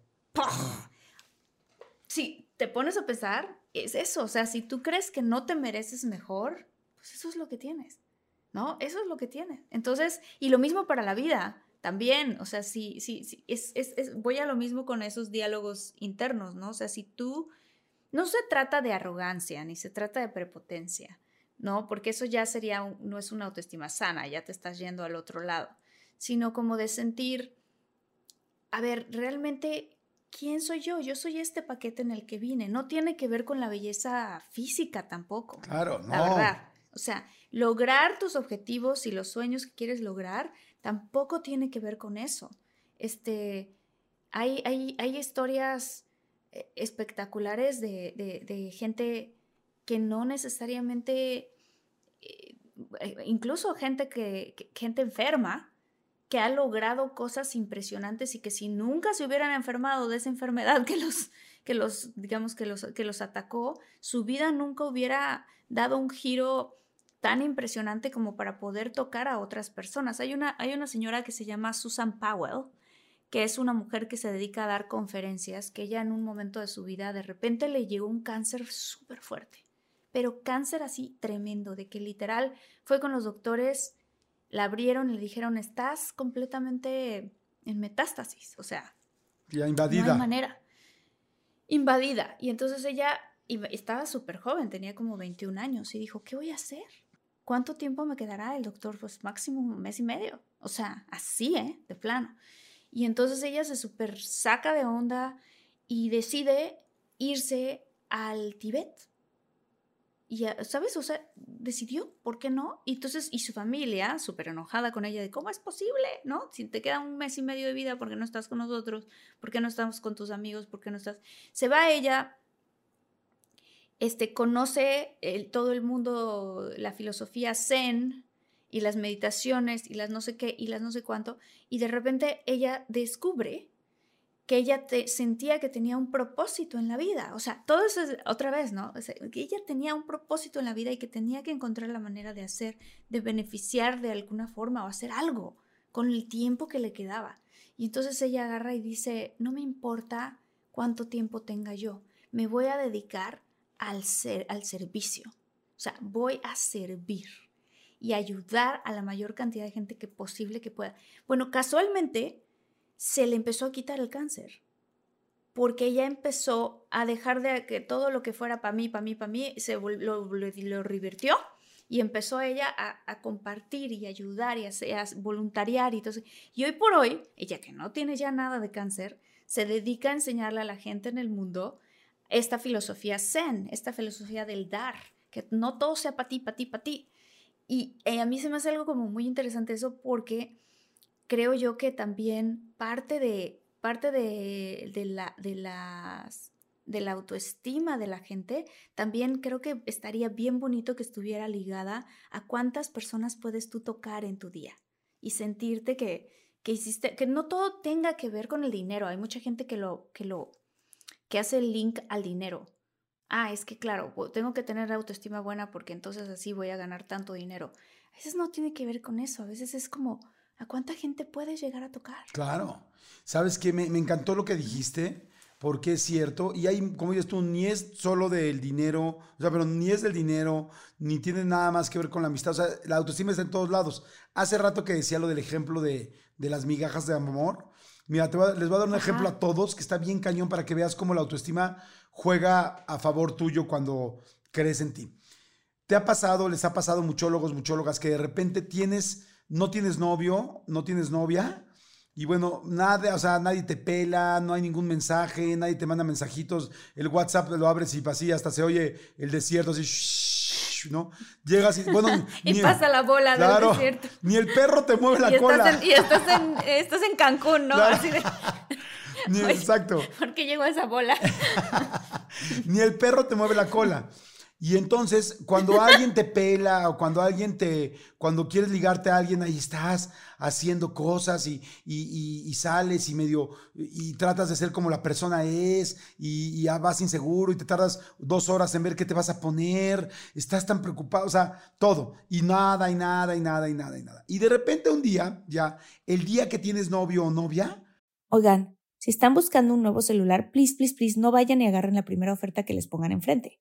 Si te pones a pensar, es eso, o sea, si tú crees que no te mereces mejor, pues eso es lo que tienes, ¿no? Eso es lo que tienes. Entonces, y lo mismo para la vida también, o sea, sí, sí, sí, es, es, voy a lo mismo con esos diálogos internos, ¿no? O sea, si tú, no se trata de arrogancia, ni se trata de prepotencia, ¿no? Porque eso ya sería, no es una autoestima sana, ya te estás yendo al otro lado, sino como de sentir, a ver, realmente, ¿quién soy yo? Yo soy este paquete en el que vine, no tiene que ver con la belleza física tampoco. Claro, no. La verdad. O sea, lograr tus objetivos y los sueños que quieres lograr tampoco tiene que ver con eso. Este, hay, hay, hay historias eh, espectaculares de, gente que no necesariamente, eh, incluso gente que, gente enferma, que ha logrado cosas impresionantes y que si nunca se hubieran enfermado de esa enfermedad que los, que los digamos, que los, que los atacó, su vida nunca hubiera dado un giro tan impresionante como para poder tocar a otras personas. Hay una, hay una señora que se llama Susan Powell, que es una mujer que se dedica a dar conferencias, que ella en un momento de su vida de repente le llegó un cáncer súper fuerte, pero cáncer así tremendo, de que literal fue con los doctores, la abrieron y le dijeron, estás completamente en metástasis, o sea, ya invadida. No hay manera. Invadida. Y entonces ella estaba súper joven, tenía como 21 años y dijo, ¿qué voy a hacer? ¿Cuánto tiempo me quedará el doctor? Pues máximo un mes y medio. O sea, así, ¿eh? De plano. Y entonces ella se super saca de onda y decide irse al Tíbet. Y, ¿sabes? O sea, decidió, ¿por qué no? Y entonces, y su familia, súper enojada con ella, de cómo es posible, ¿no? Si te queda un mes y medio de vida, ¿por qué no estás con nosotros? ¿Por qué no estamos con tus amigos? ¿Por qué no estás? Se va ella este, conoce todo el mundo, la filosofía zen y las meditaciones y las no sé qué y las no sé cuánto, y de repente ella descubre que ella sentía que tenía un propósito en la vida. O sea, todo eso es otra vez, ¿no? que ella tenía un propósito en la vida y que tenía que encontrar la manera de hacer, de beneficiar de alguna forma o hacer algo con el tiempo que le quedaba. Y entonces ella agarra y dice, no me importa cuánto tiempo tenga yo, me voy a dedicar al, ser, al servicio. O sea, voy a servir y ayudar a la mayor cantidad de gente que posible que pueda. Bueno, casualmente se le empezó a quitar el cáncer porque ella empezó a dejar de que todo lo que fuera para mí, para mí, para mí, se lo, lo, revirtió y empezó ella a, compartir y ayudar y a, a, voluntariar y entonces y hoy por hoy ella que no tiene ya nada de cáncer se dedica a enseñarle a la gente en el mundo esta filosofía zen, esta filosofía del dar, que no todo sea para ti, para ti, para ti. Y eh, a mí se me hace algo como muy interesante eso porque creo yo que también parte de, parte de, la, de, las, de la autoestima de la gente, también creo que estaría bien bonito que estuviera ligada a cuántas personas puedes tú tocar en tu día y sentirte que, que hiciste, que no todo tenga que ver con el dinero. Hay mucha gente que lo, que lo que hace el link al dinero. Ah, es que claro, tengo que tener autoestima buena porque entonces así voy a ganar tanto dinero. A veces no tiene que ver con eso, a veces es como, ¿a cuánta gente puedes llegar a tocar? Claro. ¿Sabes qué? Me, me encantó lo que dijiste porque es cierto, y hay, como dices tú, ni es solo del dinero, o sea, pero ni es del dinero, ni tiene nada más que ver con la amistad, o sea, la autoestima está en todos lados. Hace rato que decía lo del ejemplo de, de las migajas de amor, Mira, les voy a dar un ejemplo a todos que está bien cañón para que veas cómo la autoestima juega a favor tuyo cuando crees en ti. ¿Te ha pasado, les ha pasado muchólogos, muchólogas, que de repente tienes, no tienes novio, no tienes novia? Y bueno, nada, o sea, nadie te pela, no hay ningún mensaje, nadie te manda mensajitos, el WhatsApp lo abres y así hasta se oye el desierto así, ¿no? Llegas y, bueno... y pasa la bola del desierto. Ni el perro te mueve la cola. y estás en, estás en Cancún, ¿no? Así de... Ni, exacto. ¿Por qué llegó esa bola? Ni el perro te mueve la cola. Y entonces, cuando alguien te pela o cuando alguien te, cuando quieres ligarte a alguien, ahí estás haciendo cosas y, y, sales y medio, y tratas de ser como la persona es y, y, vas inseguro y te tardas dos horas en ver qué te vas a poner, estás tan preocupado, o sea, todo. Y nada, y nada, y nada, y nada, y nada. Y de repente un día, ya, el día que tienes novio o novia. Oigan, si están buscando un nuevo celular, please, please, please, no vayan y agarren la primera oferta que les pongan enfrente.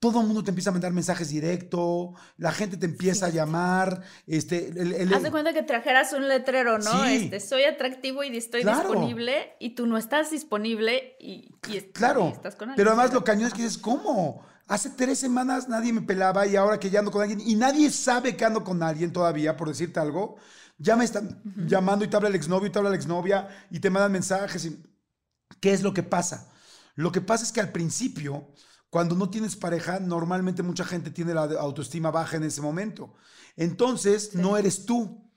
todo el mundo te empieza a mandar mensajes directo, la gente te empieza a llamar. Este, el, Haz de cuenta que trajeras un letrero, ¿no? Este, soy atractivo y estoy disponible, y tú no estás disponible y, claro, estás con alguien. Pero además lo cañón es que dices, ¿cómo? Hace tres semanas nadie me pelaba y ahora que ya ando con alguien, y nadie sabe que ando con alguien todavía, por decirte algo, ya me están llamando y te habla el exnovio y te habla la exnovia y te mandan mensajes. Y... ¿Qué es lo que pasa? Lo que pasa es que al principio cuando no tienes pareja, normalmente mucha gente tiene la autoestima baja en ese momento. Entonces, no eres tú.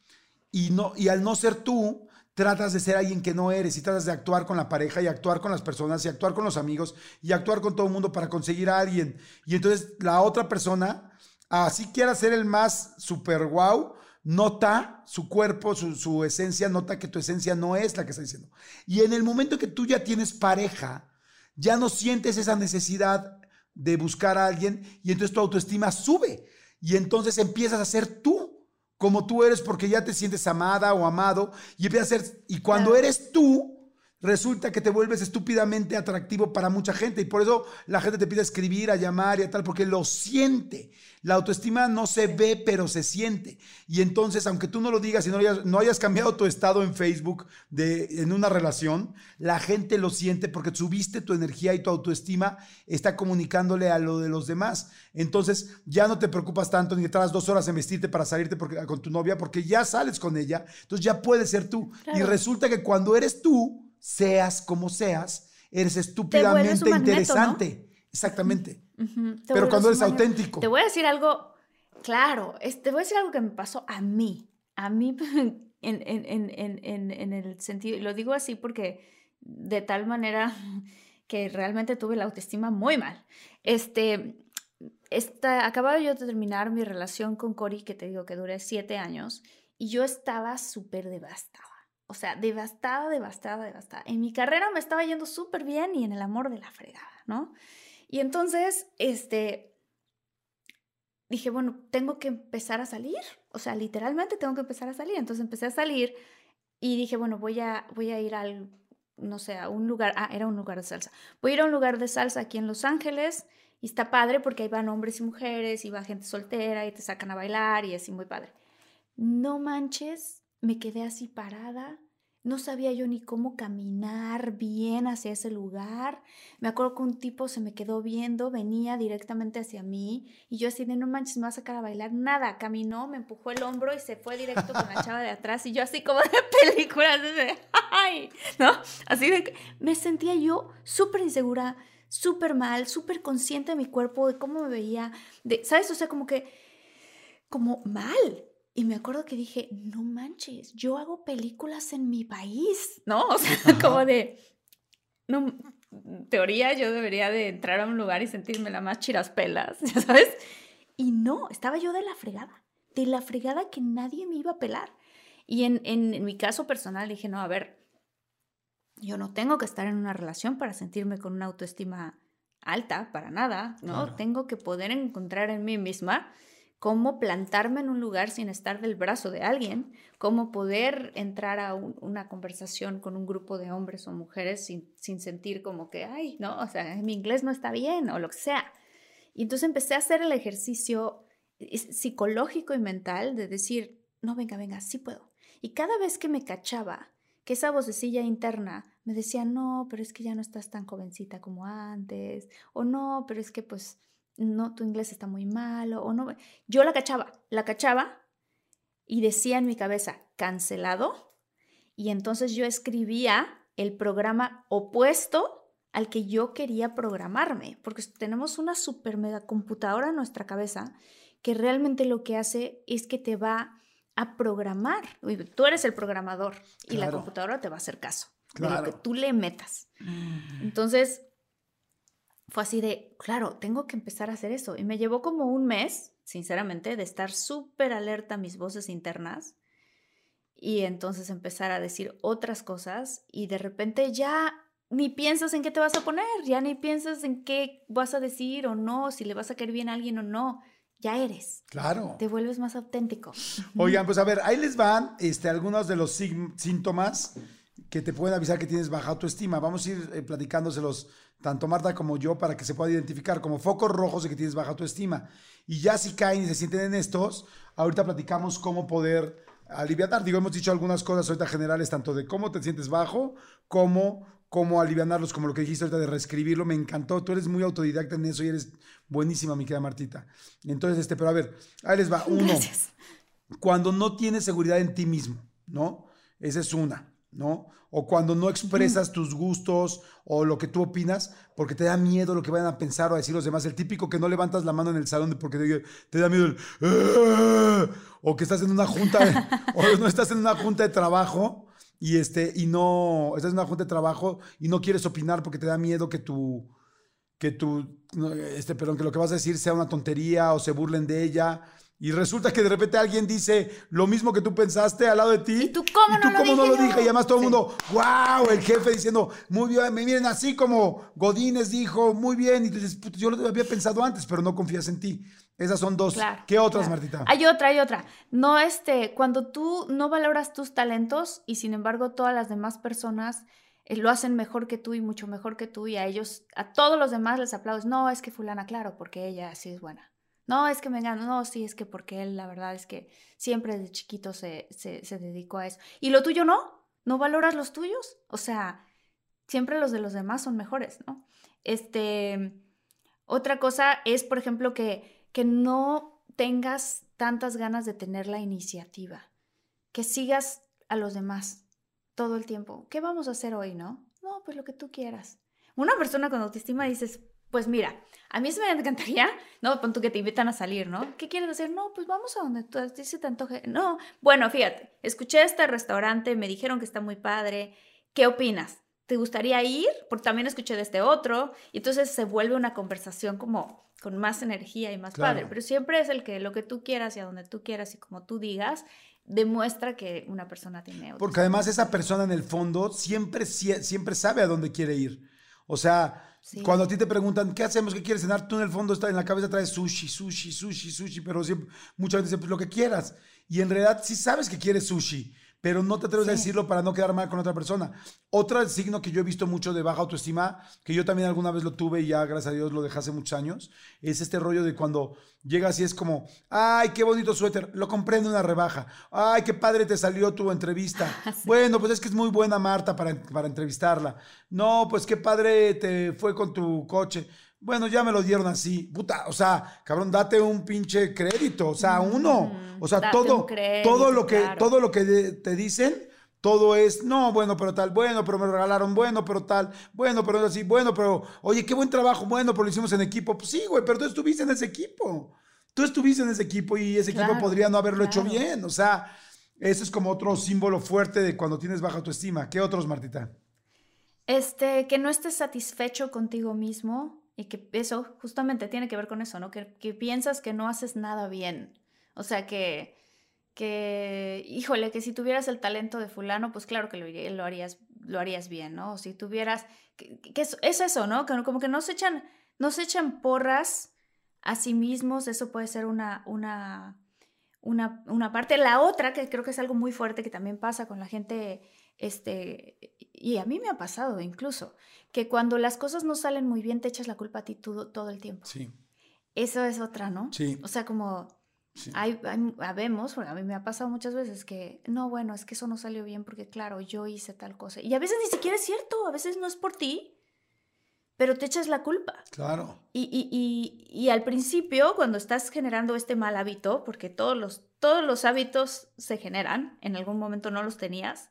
Y, no, y al no ser tú, tratas de ser alguien que no eres y tratas de actuar con la pareja y actuar con las personas y actuar con los amigos y actuar con todo el mundo para conseguir a alguien. Y entonces la otra persona, así quiera ser el más super wow, nota su cuerpo, su, su esencia, nota que tu esencia no es la que está diciendo. Y en el momento que tú ya tienes pareja, ya no sientes esa necesidad de buscar a alguien y entonces tu autoestima sube y entonces empiezas a ser tú como tú eres porque ya te sientes amada o amado y empiezas a ser y cuando eres tú resulta que te vuelves estúpidamente atractivo para mucha gente y por eso la gente te pide escribir, a llamar y a tal porque lo siente. La autoestima no se ve, pero se siente. Y entonces, aunque tú no lo digas y no hayas, no hayas cambiado tu estado en Facebook de, en una relación, la gente lo siente porque subiste tu energía y tu autoestima está comunicándole a lo de los demás. Entonces, ya no te preocupas tanto ni te tardas dos horas en vestirte para salirte con tu novia porque ya sales con ella. Entonces, ya puedes ser tú. Y resulta que cuando eres tú, seas como seas, eres estúpidamente interesante. Exactamente. Pero cuando eres auténtico. Te voy a decir algo, claro, te voy a decir algo que me pasó a mí. A mí, en, el sentido, y lo digo así porque de tal manera que realmente tuve la autoestima muy mal. Este, esta, acababa yo de terminar mi relación con Cory, que te digo que duré siete años, y yo estaba súper devastada. O sea, devastada, devastada, devastada. En mi carrera me estaba yendo súper bien y en el amor de la fregada, ¿no? Y entonces, este, dije, bueno, tengo que empezar a salir. O sea, literalmente tengo que empezar a salir. Entonces empecé a salir y dije, bueno, voy a, voy a ir al, no sé, a un lugar, ah, era un lugar de salsa. Voy a ir a un lugar de salsa aquí en Los Ángeles y está padre porque ahí van hombres y mujeres y va gente soltera y te sacan a bailar y así muy padre. No manches, me quedé así parada no sabía yo ni cómo caminar bien hacia ese lugar. Me acuerdo que un tipo se me quedó viendo, venía directamente hacia mí y yo así de no manches, me va a sacar a bailar. Nada, caminó, me empujó el hombro y se fue directo con la chava de atrás y yo así como de películas, de, ¡ay! ¿No? Así de me sentía yo súper insegura, súper mal, súper consciente de mi cuerpo, de cómo me veía, de, ¿sabes? O sea, como que, como mal. Y me acuerdo que dije, no manches, yo hago películas en mi país, ¿no? O sea, como de, no, teoría yo debería de entrar a un lugar y sentirme la más chiraspelas, ¿ya sabes? Y no, estaba yo de la fregada, de la fregada que nadie me iba a pelar. Y en, en, mi caso personal dije, no, a ver, yo no tengo que estar en una relación para sentirme con una autoestima alta, para nada, ¿no? Tengo que poder encontrar en mí misma cómo plantarme en un lugar sin estar del brazo de alguien, cómo poder entrar a una conversación con un grupo de hombres o mujeres sin, sin sentir como que, ay, no, o sea, mi inglés no está bien o lo que sea. Y entonces empecé a hacer el ejercicio eh, psicológico y mental de decir, no, venga, venga, sí puedo. Y cada vez que me cachaba, que esa vocecilla interna me decía, no, pero es que ya no estás tan jovencita como antes, o no, pero es que pues no, tu inglés está muy malo, o no. Yo la cachaba, la cachaba y decía en mi cabeza, cancelado, y entonces yo escribía el programa opuesto al que yo quería programarme, porque tenemos una super mega computadora en nuestra cabeza que realmente lo que hace es que te va a programar. Tú eres el programador y la computadora te va a hacer caso de lo que tú le metas. Mm. Entonces, fue así de, claro, tengo que empezar a hacer eso. Y me llevó como un mes, sinceramente, de estar súper alerta a mis voces internas y entonces empezar a decir otras cosas y de repente ya ni piensas en qué te vas a poner, ya ni piensas en qué vas a decir o no, si le vas a caer bien a alguien o no. Ya eres. Claro. Te vuelves más auténtico. Oigan, pues a ver, ahí les van este, algunos de los síntomas que te pueden avisar que tienes baja autoestima. Vamos a ir eh, platicándoselos tanto Marta como yo, para que se pueda identificar como focos rojos de que tienes baja autoestima. Y ya si caen y se sienten en estos, ahorita platicamos cómo poder aliviar. Digo, hemos dicho algunas cosas ahorita generales, tanto de cómo te sientes bajo, como cómo aliviarlos, como lo que dijiste ahorita de reescribirlo. Me encantó. Tú eres muy autodidacta en eso y eres buenísima, mi querida Martita. Entonces, este, pero a ver, ahí les va. Uno, cuando no tienes seguridad en ti mismo, ¿no? Esa es una. ¿No? O cuando no expresas tus gustos o lo que tú opinas porque te da miedo lo que vayan a pensar o a decir los demás. El típico que no levantas la mano en el salón porque te, da miedo el... ¡Ah! O que estás en una junta, o no estás en una junta de trabajo y, este, y no, estás en una junta de trabajo y no quieres opinar porque te da miedo que tu, que tu, este, perdón, que lo que vas a decir sea una tontería o se burlen de ella y resulta que de repente alguien dice lo mismo que tú pensaste al lado de ti. ¿Y tú cómo, no, lo dije? Y además todo el mundo, wow, el jefe diciendo, muy bien, me miren así como Godínez dijo, muy bien. Y tú dices, yo lo había pensado antes, pero no confías en ti. Esas son dos. ¿Qué otras, Martita? Hay otra, hay otra. No, este, cuando tú no valoras tus talentos y sin embargo todas las demás personas eh, lo hacen mejor que tú y mucho mejor que tú y a ellos, a todos los demás les aplaudes. No, es que fulana, claro, porque ella sí es buena. No, es que me. No, sí, es que porque él, la verdad es que siempre desde chiquito se, se, dedicó a eso. ¿Y lo tuyo no? ¿No valoras los tuyos? O sea, siempre los de los demás son mejores, ¿no? Este, otra cosa es, por ejemplo, que, que no tengas tantas ganas de tener la iniciativa, que sigas a los demás todo el tiempo. ¿Qué vamos a hacer hoy, no? No, pues lo que tú quieras. Una persona con autoestima dices, pues mira, a mí se me encantaría, ¿no? Pon tú que te invitan a salir, ¿no? ¿Qué quieres hacer? No, pues vamos a donde tú se te antoje. No, bueno, fíjate, escuché este restaurante, me dijeron que está muy padre. ¿Qué opinas? ¿Te gustaría ir? Porque también escuché de este otro. Y entonces se vuelve una conversación como con más energía y más padre. Pero siempre es el que lo que tú quieras y a donde tú quieras y como tú digas, demuestra que una persona tiene... Porque además esa persona en el fondo siempre, siempre sabe a dónde quiere ir. O sea, cuando a ti te preguntan, ¿qué hacemos? ¿Qué quieres cenar? Tú en el fondo está en la cabeza traes sushi, sushi, sushi, sushi, pero siempre, muchas veces pues lo que quieras. Y en realidad sí sabes que quieres sushi, pero no te atreves a decirlo para no quedar mal con otra persona. Otro signo que yo he visto mucho de baja autoestima, que yo también alguna vez lo tuve y ya, gracias a Dios, lo dejé hace muchos años, es este rollo de cuando llegas y es como, ay, qué bonito suéter, lo compré en una rebaja, ay, qué padre te salió tu entrevista. Bueno, pues es que es muy buena Marta para, para entrevistarla. No, pues qué padre te fue con tu coche. Bueno, ya me lo dieron así. Puta, o sea, cabrón, date un pinche crédito. O sea, uno. O sea, todo, todo lo que, todo lo que te dicen, todo es, no, bueno, pero tal, bueno, pero me regalaron, bueno, pero tal, bueno, pero así, bueno, pero, oye, qué buen trabajo, bueno, pero lo hicimos en equipo. Pues sí, güey, pero tú estuviste en ese equipo. tú estuviste en ese equipo y ese equipo podría no haberlo hecho bien. O sea, eso es como otro símbolo fuerte de cuando tienes baja autoestima. ¿Qué otros, Martita? Este, que no estés satisfecho contigo mismo y que eso justamente tiene que ver con eso, ¿no? Que, que piensas que no haces nada bien. O sea, que, que, híjole, que si tuvieras el talento de fulano, pues claro que lo, lo harías, lo harías bien, ¿no? O si tuvieras, que, es, eso, ¿no? Que como que no se echan, no se echan porras a sí mismos, eso puede ser una, una, una, una parte. La otra, que creo que es algo muy fuerte que también pasa con la gente, este, y a mí me ha pasado incluso, que cuando las cosas no salen muy bien te echas la culpa a ti todo, todo el tiempo. Sí. Eso es otra, ¿no? Sí. O sea, como hay, hay, habemos, a mí me ha pasado muchas veces que, no, bueno, es que eso no salió bien porque, claro, yo hice tal cosa. Y a veces ni siquiera es cierto, a veces no es por ti, pero te echas la culpa. Claro. Y, y, y, y al principio, cuando estás generando este mal hábito, porque todos los, todos los hábitos se generan, en algún momento no los tenías,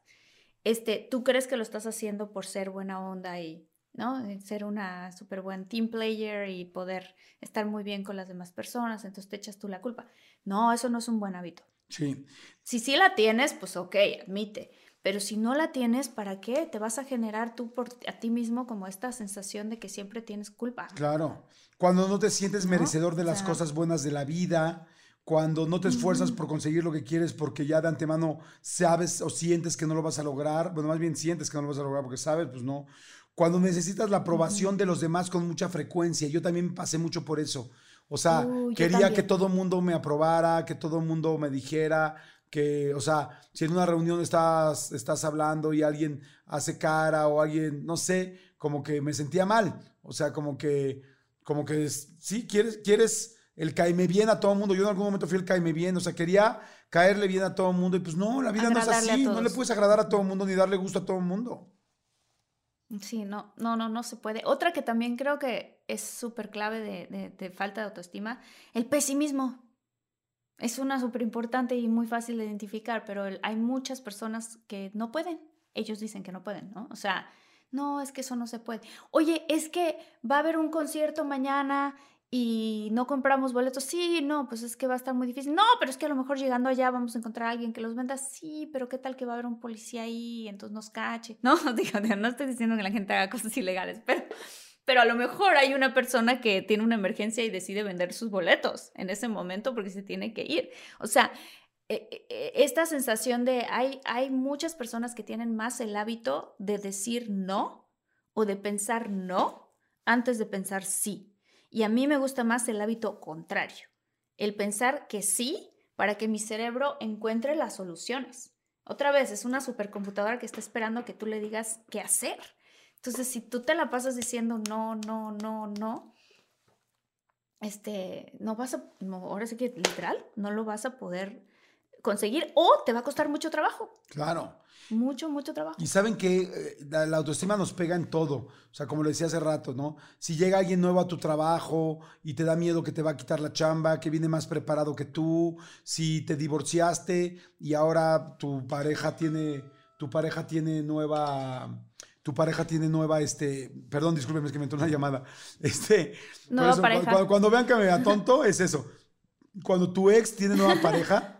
este, tú crees que lo estás haciendo por ser buena onda y ¿no? Ser una súper buen team player y poder estar muy bien con las demás personas, entonces te echas tú la culpa. No, eso no es un buen hábito. Sí. Si sí la tienes, pues ok, admite. Pero si no la tienes, ¿para qué? Te vas a generar tú por a ti mismo como esta sensación de que siempre tienes culpa. Claro. Cuando no te sientes merecedor de las cosas buenas de la vida, cuando no te esfuerzas por conseguir lo que quieres porque ya de antemano sabes o sientes que no lo vas a lograr, bueno, más bien sientes que no lo vas a lograr porque sabes, pues no cuando necesitas la aprobación de los demás con mucha frecuencia. Yo también pasé mucho por eso. O sea, quería que todo mundo me aprobara, que todo mundo me dijera, que, o sea, si en una reunión estás, estás hablando y alguien hace cara o alguien, no sé, como que me sentía mal. O sea, como que, como que, sí, quieres, quieres el caerme bien a todo el mundo. Yo en algún momento fui el caerme bien, o sea, quería caerle bien a todo el mundo y pues no, la vida no es así, no le puedes agradar a todo el mundo ni darle gusto a todo el mundo. Sí, no, no, no, no se puede. Otra que también creo que es súper clave de, falta de autoestima, el pesimismo. Es una súper importante y muy fácil de identificar, pero hay muchas personas que no pueden. Ellos dicen que no pueden, ¿no? O sea, no, es que eso no se puede. Oye, es que va a haber un concierto mañana y no compramos boletos, sí, no, pues es que va a estar muy difícil. No, pero es que a lo mejor llegando allá vamos a encontrar a alguien que los venda, sí, pero qué tal que va a haber un policía ahí, entonces nos cache. No, digo, no estoy diciendo que la gente haga cosas ilegales, pero, pero a lo mejor hay una persona que tiene una emergencia y decide vender sus boletos en ese momento porque se tiene que ir. O sea, e, e, e, esta sensación de hay, hay muchas personas que tienen más el hábito de decir no o de pensar no antes de pensar sí. Y a mí me gusta más el hábito contrario, el pensar que sí para que mi cerebro encuentre las soluciones. Otra vez, es una supercomputadora que está esperando que tú le digas qué hacer. Entonces, si tú te la pasas diciendo no, no, no, no, este, no vas a, ahora sí que literal, no lo vas a poder conseguir o te va a costar mucho trabajo. Claro. Mucho, mucho trabajo. Y saben que eh, la, autoestima nos pega en todo. O sea, como le decía hace rato, ¿no? Si llega alguien nuevo a tu trabajo y te da miedo que te va a quitar la chamba, que viene más preparado que tú, si te divorciaste y ahora tu pareja tiene, tu pareja tiene nueva, tu pareja tiene nueva, este, perdón, discúlpeme, es que me entró una llamada. Este, nueva pareja. Cuando, cuando, vean que me da tonto, es eso. Cuando tu ex tiene nueva pareja,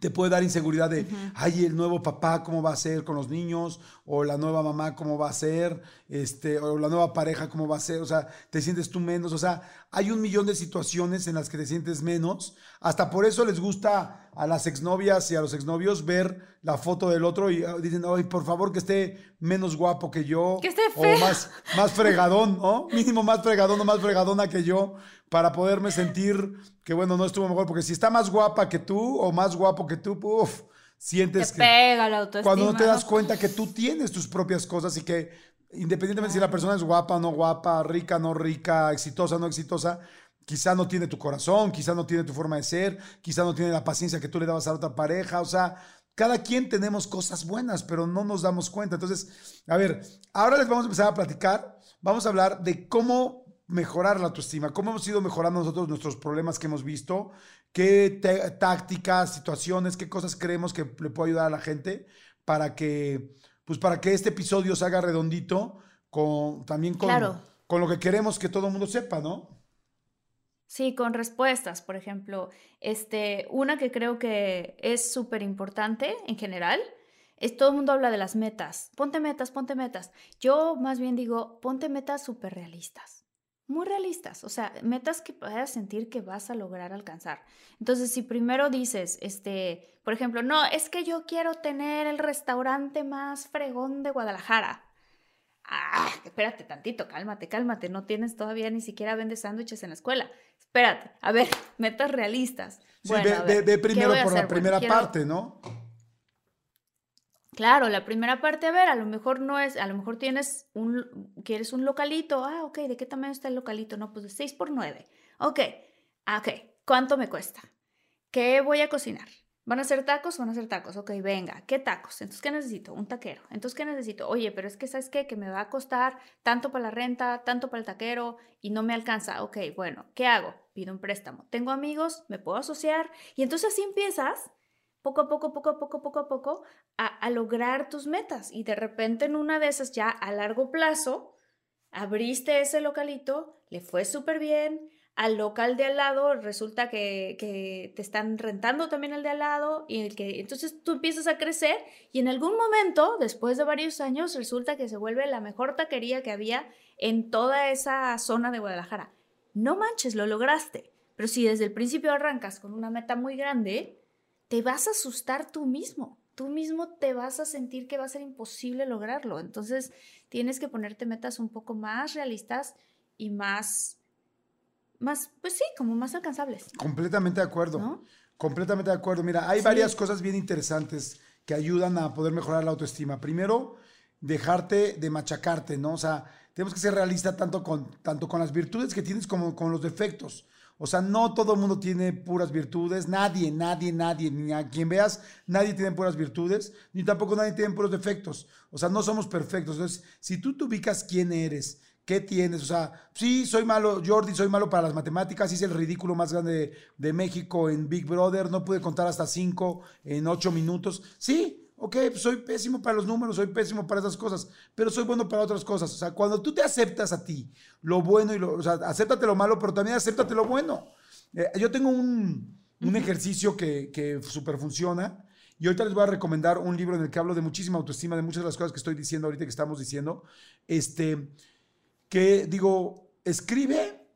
te puede dar inseguridad de, ay, el nuevo papá, ¿cómo va a ser con los niños? O la nueva mamá, ¿cómo va a ser? Este, o la nueva pareja, ¿cómo va a ser? O sea, te sientes tú menos. O sea, hay un millón de situaciones en las que te sientes menos. Hasta por eso les gusta a las exnovias y a los exnovios ver la foto del otro y ah, dicen, ay, por favor, que esté menos guapo que yo. Que esté feo. O más, más fregadón, ¿no? Mínimo más fregadón o más fregadona que yo para poderme sentir que, bueno, no estuvo mejor. Porque si está más guapa que tú o más guapo que tú, uff, sientes que... pega la autoestima. Cuando no te das cuenta que tú tienes tus propias cosas y que independientemente si la persona es guapa o no guapa, rica no rica, exitosa no exitosa, quizá no tiene tu corazón, quizá no tiene tu forma de ser, quizá no tiene la paciencia que tú le dabas a otra pareja, o sea, cada quien tenemos cosas buenas, pero no nos damos cuenta. Entonces, a ver, ahora les vamos a empezar a platicar, vamos a hablar de cómo mejorar la autoestima, cómo hemos ido mejorando nosotros nuestros problemas que hemos visto, qué tácticas, situaciones, qué cosas creemos que le puede ayudar a la gente para que, pues para que este episodio se haga redondito con, también con, con lo que queremos que todo el mundo sepa, ¿no? Sí, con respuestas, por ejemplo, este, una que creo que es súper importante en general, es todo el mundo habla de las metas. Ponte metas, ponte metas. Yo más bien digo, ponte metas súper realistas. Muy realistas, o sea, metas que puedas sentir que vas a lograr alcanzar. Entonces, si primero dices, este, por ejemplo, no, es que yo quiero tener el restaurante más fregón de Guadalajara. Ah, espérate tantito, cálmate, cálmate, no tienes todavía ni siquiera vendes sándwiches en la escuela. Espérate, a ver, metas realistas. Sí, ve, primero por la primera parte, ¿no? Claro, la primera parte, a ver, a lo mejor no es, a lo mejor tienes un, quieres un localito, ah, ok, ¿de qué tamaño está el localito? No, pues de 6 por 9. Ok, ah, ok, ¿cuánto me cuesta? ¿Qué voy a cocinar? ¿Van a ser tacos? Van a ser tacos. Ok, venga, ¿qué tacos? Entonces, ¿qué necesito? Un taquero. Entonces, ¿qué necesito? Oye, pero es que, ¿sabes qué? Que me va a costar tanto para la renta, tanto para el taquero y no me alcanza. Ok, bueno, ¿qué hago? Pido un préstamo. Tengo amigos, me puedo asociar y entonces así empiezas poco a poco, poco a poco, poco a poco a, lograr tus metas y de repente en una de esas ya a largo plazo abriste ese localito, le fue súper bien, al local de al lado, resulta que, te están rentando también el de al lado y entonces tú empiezas a crecer y en algún momento, después de varios años, resulta que se vuelve la mejor taquería que había en toda esa zona de Guadalajara. No manches, lo lograste. Pero si desde el principio arrancas con una meta muy grande, te vas a asustar tú mismo. Tú mismo te vas a sentir que va a ser imposible lograrlo. Entonces, tienes que ponerte metas un poco más realistas y más más, pues sí, como más alcanzables. Completamente de acuerdo. Completamente de acuerdo. Mira, hay varias cosas bien interesantes que ayudan a poder mejorar la autoestima. Primero, dejarte de machacarte, ¿no? O sea, tenemos que ser realistas tanto con, tanto con las virtudes que tienes como con los defectos. O sea, no todo el mundo tiene puras virtudes, nadie, nadie, nadie, ni a quien veas, nadie tiene puras virtudes, ni tampoco nadie tiene puros defectos. O sea, no somos perfectos. Entonces, si tú te ubicas quién eres, ¿Qué tienes? O sea, sí, soy malo, Jordi, soy malo para las matemáticas, hice el ridículo más grande de, México en Big Brother, no pude contar hasta cinco en ocho minutos. Sí, ok, soy pésimo para los números, soy pésimo para esas cosas, pero soy bueno para otras cosas. O sea, cuando tú te aceptas a ti lo bueno y lo, o sea, acéptate lo malo, pero también acéptate lo bueno. Eh, yo tengo un, un ejercicio que, que súper funciona. Y ahorita les voy a recomendar un libro en el que hablo de muchísima autoestima, de muchas de las cosas que estoy diciendo ahorita que estamos diciendo. Este, que digo, escribe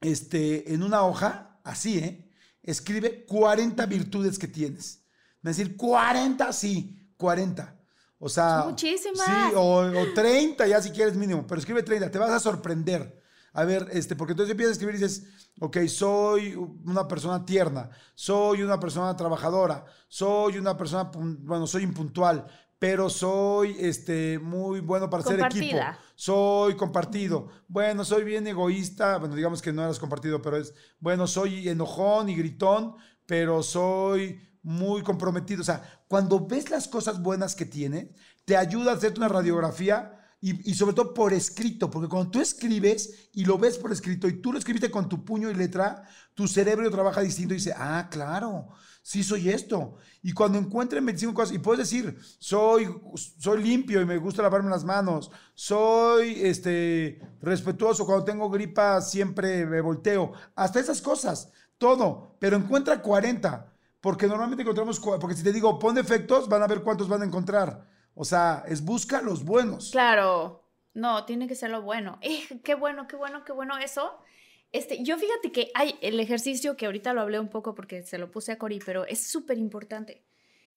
este, en una hoja, así, ¿eh? Escribe 40 virtudes que tienes. Es decir, 40, sí, 40. O sea, muchísimas. Sí, o, 30 ya si quieres mínimo, pero escribe 30, te vas a sorprender. A ver, este, porque entonces empiezas a escribir y dices, ok, soy una persona tierna, soy una persona trabajadora, soy una persona, bueno, soy impuntual, pero soy este, muy bueno para ser equipo. Soy compartido. Bueno, soy bien egoísta. Bueno, digamos que no eras compartido, pero es, bueno, soy enojón y gritón, pero soy muy comprometido. O sea, cuando ves las cosas buenas que tiene, te ayuda a hacerte una radiografía y, y, sobre todo por escrito, porque cuando tú escribes y lo ves por escrito y tú lo escribiste con tu puño y letra, tu cerebro trabaja distinto y dice, ah, claro, sí soy esto. Y cuando encuentren 25 cosas, y puedes decir, soy, soy limpio y me gusta lavarme las manos, soy este, respetuoso, cuando tengo gripa siempre me volteo, hasta esas cosas, todo, pero encuentra 40, porque normalmente encontramos, porque si te digo, pon defectos, van a ver cuántos van a encontrar. O sea, es busca los buenos. Claro, no, tiene que ser lo bueno. Eh, qué bueno, qué bueno, qué bueno eso. Este, yo fíjate que hay el ejercicio que ahorita lo hablé un poco porque se lo puse a Cori, pero es súper importante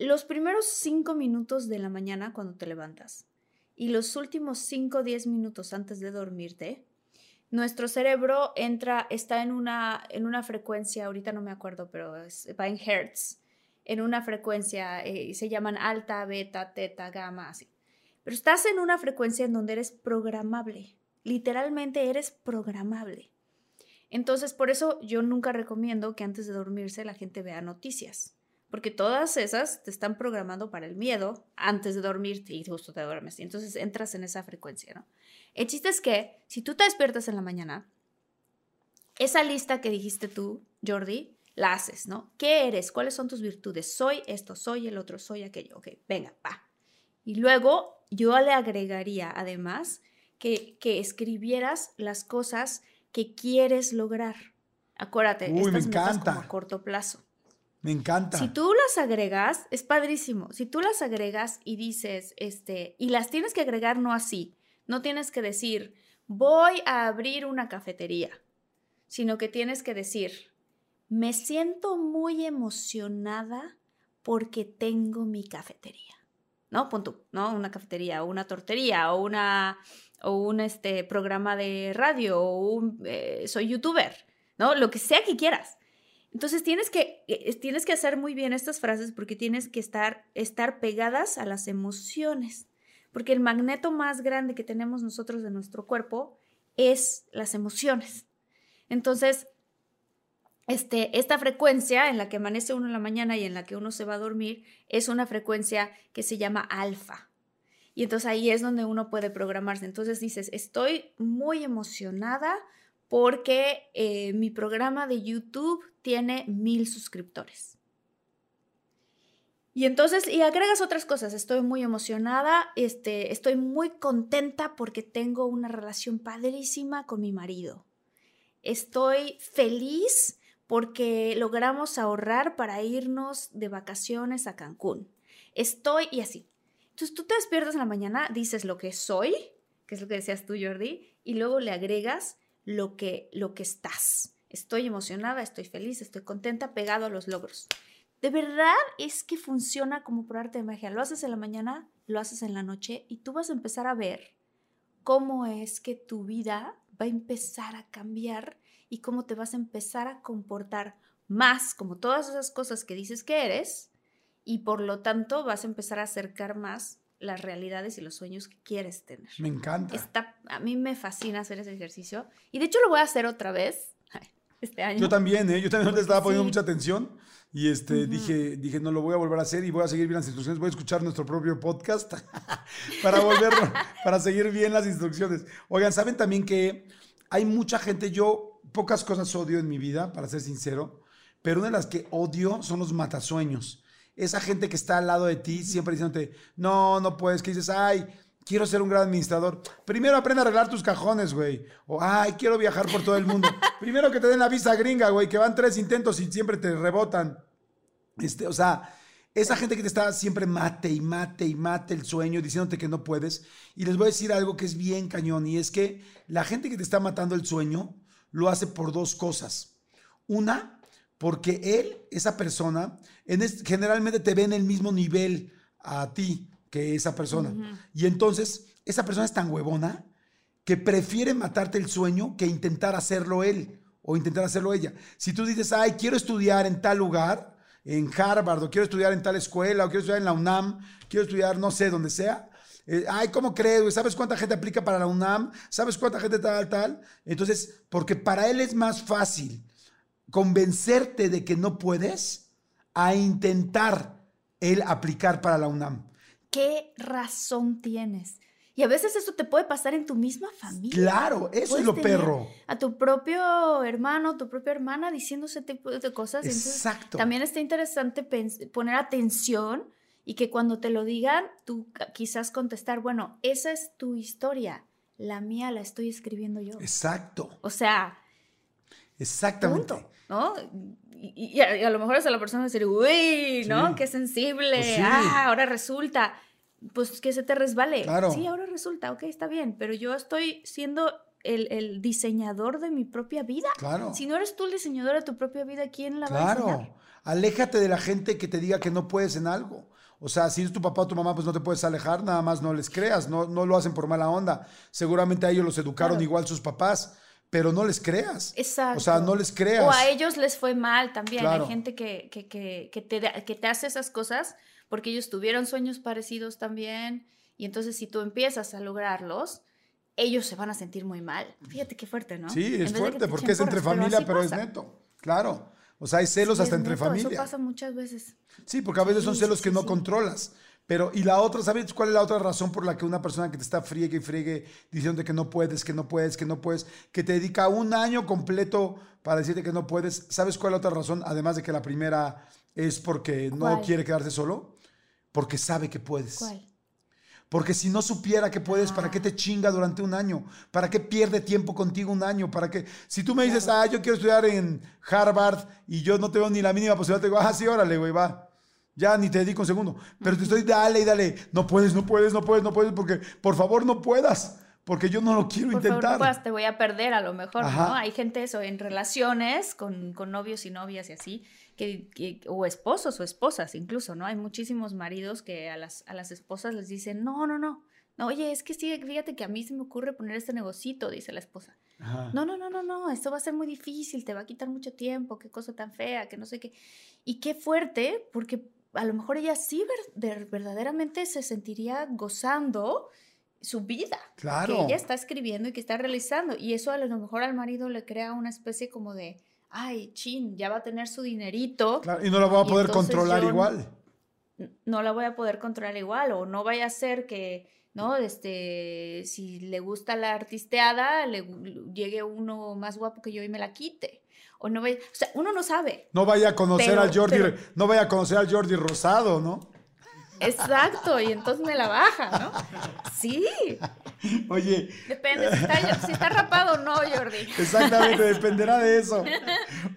Los primeros cinco minutos de la mañana cuando te levantas y los últimos cinco o diez minutos antes de dormirte, nuestro cerebro entra, está en una, en una frecuencia, ahorita no me acuerdo, pero va en hertz, en una frecuencia, eh, se llaman alta, beta, teta, gamma, así. Pero estás en una frecuencia en donde eres programable, literalmente eres programable. Entonces, por eso yo nunca recomiendo que antes de dormirse la gente vea noticias porque todas esas te están programando para el miedo antes de dormirte y justo te duermes. Y entonces entras en esa frecuencia, ¿no? El chiste es que si tú te despiertas en la mañana, esa lista que dijiste tú, Jordi, la haces, ¿no? ¿Qué eres? ¿Cuáles son tus virtudes? Soy esto, soy el otro, soy aquello. Ok, venga, va. Y luego yo le agregaría además que, que escribieras las cosas que quieres lograr. Acuérdate, Uy, estas me encanta. como a corto plazo. Me encanta. Si tú las agregas, es padrísimo. Si tú las agregas y dices, este, y las tienes que agregar no así, no tienes que decir, voy a abrir una cafetería, sino que tienes que decir, me siento muy emocionada porque tengo mi cafetería. ¿No? Pon tú, ¿no? Una cafetería o una tortería o una o un este, programa de radio o un eh, soy youtuber, ¿no? Lo que sea que quieras. Entonces tienes que, eh, tienes que hacer muy bien estas frases porque tienes que estar, estar pegadas a las emociones. Porque el magneto más grande que tenemos nosotros de nuestro cuerpo es las emociones. Entonces, este, esta frecuencia en la que amanece uno en la mañana y en la que uno se va a dormir es una frecuencia que se llama alfa. Y entonces ahí es donde uno puede programarse. Entonces dices, estoy muy emocionada porque eh, mi programa de YouTube tiene mil suscriptores. Y entonces, y agregas otras cosas, estoy muy emocionada, este, estoy muy contenta porque tengo una relación padrísima con mi marido. Estoy feliz porque logramos ahorrar para irnos de vacaciones a Cancún. Estoy y así. Entonces tú te despiertas en la mañana, dices lo que soy, que es lo que decías tú, Jordi, y luego le agregas lo que, lo que estás. Estoy emocionada, estoy feliz, estoy contenta, pegado a los logros. De verdad es que funciona como por arte de magia. Lo haces en la mañana, lo haces en la noche y tú vas a empezar a ver cómo es que tu vida va a empezar a cambiar y cómo te vas a empezar a comportar más como todas esas cosas que dices que eres y por lo tanto vas a empezar a acercar más las realidades y los sueños que quieres tener. Me encanta. Está, a mí me fascina hacer ese ejercicio y de hecho lo voy a hacer otra vez este año. Yo también, ¿eh? Yo también te estaba poniendo mucha atención y este, dije, dije, no lo voy a volver a hacer y voy a seguir bien las instrucciones. Voy a escuchar nuestro propio podcast para volverlo, para seguir bien las instrucciones. Oigan, ¿saben también que hay mucha gente, yo pocas cosas odio en mi vida, para ser sincero, pero una de las que odio son los matasueños esa gente que está al lado de ti siempre diciéndote, no, no puedes, que dices, ay, quiero ser un gran administrador. Primero aprende a arreglar tus cajones, güey. O, ay, quiero viajar por todo el mundo. Primero que te den la visa gringa, güey, que van tres intentos y siempre te rebotan. Este, o sea, esa gente que te está siempre mate y mate y mate el sueño, diciéndote que no puedes. Y les voy a decir algo que es bien cañón, y es que la gente que te está matando el sueño lo hace por dos cosas. Una, porque él, esa persona, en generalmente te ve en el mismo nivel a ti que esa persona. Y entonces, esa persona es tan huevona que prefiere matarte el sueño que intentar hacerlo él o intentar hacerlo ella. Si tú dices, ay, quiero estudiar en tal lugar, en Harvard, o quiero estudiar en tal escuela, o quiero estudiar en la UNAM, quiero estudiar, no sé, donde sea. Eh, ay, ¿cómo crees? ¿Sabes cuánta gente aplica para la UNAM? ¿Sabes cuánta gente tal, tal? Entonces, porque para él es más fácil convencerte de que no puedes a intentar el aplicar para la UNAM. ¿Qué razón tienes? Y a veces eso te puede pasar en tu misma familia. Claro, eso es lo perro. A tu propio hermano, tu propia hermana diciendo ese tipo de cosas. Exacto. también está interesante poner atención y que cuando te lo digan, tú quizás contestar, bueno, esa es tu historia, la mía la estoy escribiendo yo. Exacto. O sea, Exactamente. ¿no? Y, a, lo mejor es a la persona decir, uy, ¿no? Qué sensible. Pues ah, ahora resulta. Pues que se te resbale. Claro. Sí, ahora resulta, ok, está bien. Pero yo estoy siendo el, diseñador de mi propia vida. Claro. Si no eres tú el diseñador de tu propia vida, ¿quién la va a? Claro. Aléjate de la gente que te diga que no puedes en algo. O sea, si es tu papá o tu mamá, pues no te puedes alejar, nada más no les creas, no, no lo hacen por mala onda. Seguramente a ellos los educaron igual sus papás, pero no les creas. Exacto. O sea, no les creas. O a ellos les fue mal también. Hay gente que, que, que, te, que te hace esas cosas porque ellos tuvieron sueños parecidos también. Y entonces si tú empiezas a lograrlos, ellos se van a sentir muy mal. Fíjate qué fuerte, ¿no? Sí, es fuerte porque es entre familia, pero, es neto. Claro. O sea, hay celos hasta entre familia. Eso pasa muchas veces. Sí, porque a veces son celos que no controlas. Pero, y la otra, ¿sabes cuál es la otra razón por la que una persona que te está friegue y friegue diciendo que no puedes, que no puedes, que no puedes, que te dedica un año completo para decirte que no puedes? ¿Sabes cuál es la otra razón? Además de que la primera es porque no quiere quedarse solo, porque sabe que puedes. ¿Cuál? Porque si no supiera que puedes, ¿para qué te chinga durante un año? ¿Para qué pierde tiempo contigo un año? ¿Para qué? Si tú me dices, ah, yo quiero estudiar en Harvard y yo no tengo ni la mínima posibilidad, te digo, ah, sí, órale, güey, va. Ya ni te dedico un segundo. Pero te estoy, dale y dale. No puedes, no puedes, no puedes, no puedes, porque por favor no puedas. Porque yo no lo quiero intentar. Favor, no puedas, te voy a perder a lo mejor, ¿no? Hay gente eso, en relaciones con, con novios y novias y así, o esposos o esposas incluso, ¿no? Hay muchísimos maridos que a las, a las esposas les dicen, no, no, no, no, oye, es que sí, fíjate que a mí se me ocurre poner este negocito, dice la esposa. No, no, no, no, no, esto va a ser muy difícil, te va a quitar mucho tiempo, qué cosa tan fea, que no sé qué. Y qué fuerte, porque a lo mejor ella sí verdaderamente se sentiría gozando su vida. Claro. Que ella está escribiendo y que está realizando. Y eso a lo mejor al marido le crea una especie como de, ay, chin, ya va a tener su dinerito. y no la va a poder controlar igual. No la voy a poder controlar igual, o no vaya a ser que, ¿no? Este, si le gusta la artisteada, le llegue uno más guapo que yo y me la quite. O no vaya, o sea, uno no sabe. No vaya a conocer al Jordi, no vaya a conocer al Jordi Rosado, ¿no? Exacto, y entonces me la baja, ¿no? Sí. Oye. Depende si está, rapado o no, Jordi. Exactamente, dependerá de eso.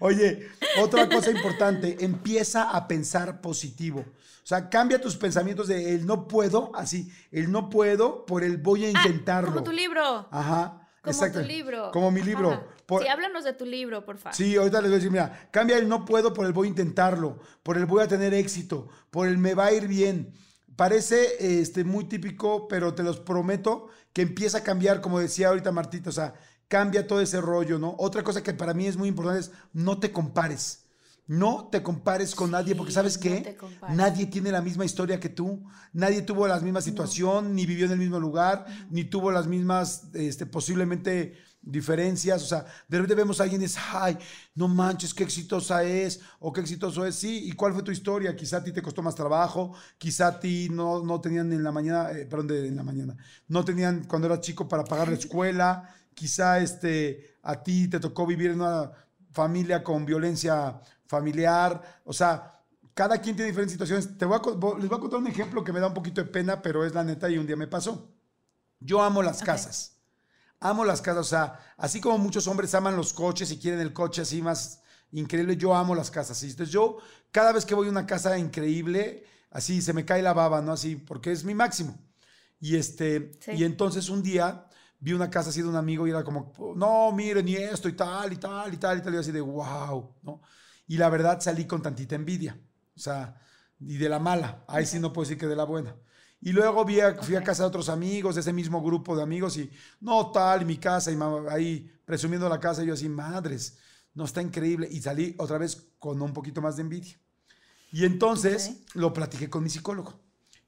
Oye, otra cosa importante, empieza a pensar positivo. O sea, cambia tus pensamientos de el no puedo, así, el no puedo por el voy a ah, intentarlo. como tu libro. Ajá. Como tu libro. Como mi libro. sí, háblanos de tu libro, por favor. Sí, ahorita les voy a decir, mira, cambia el no puedo por el voy a intentarlo, por el voy a tener éxito, por el me va a ir bien. Parece este, muy típico, pero te los prometo que empieza a cambiar, como decía ahorita Martita, o sea, cambia todo ese rollo, ¿no? Otra cosa que para mí es muy importante es no te compares. No te compares con nadie, porque sabes qué? nadie tiene la misma historia que tú, nadie tuvo la misma situación, ni vivió en el mismo lugar, ni tuvo las mismas, este, posiblemente diferencias, o sea, de repente vemos a alguien y es, ay, no manches, qué exitosa es, o qué exitoso es, sí, ¿y cuál fue tu historia? Quizá a ti te costó más trabajo, quizá a ti no, no tenían en la mañana, eh, perdón, de, en la mañana, no tenían cuando eras chico para pagar la escuela, quizá este, a ti te tocó vivir en una familia con violencia familiar, o sea, cada quien tiene diferentes situaciones. Te voy a, les voy a contar un ejemplo que me da un poquito de pena, pero es la neta y un día me pasó. Yo amo las casas. Amo las casas, o sea, así como muchos hombres aman los coches y quieren el coche así más increíble, yo amo las casas. Entonces yo, cada vez que voy a una casa increíble, así se me cae la baba, ¿no? Así, porque es mi máximo. Y este, y entonces un día vi una casa así de un amigo y era como, no, miren, y esto y tal, y tal, y tal, y tal, y así de, wow, ¿no? Y la verdad salí con tantita envidia. O sea, y de la mala. Ahí sí no puedo decir que de la buena. Y luego vi fui a casa de otros amigos, de ese mismo grupo de amigos, y no tal, y mi casa, y ahí presumiendo la casa, y yo así, madres, no está increíble. Y salí otra vez con un poquito más de envidia. Y entonces lo platiqué con mi psicólogo.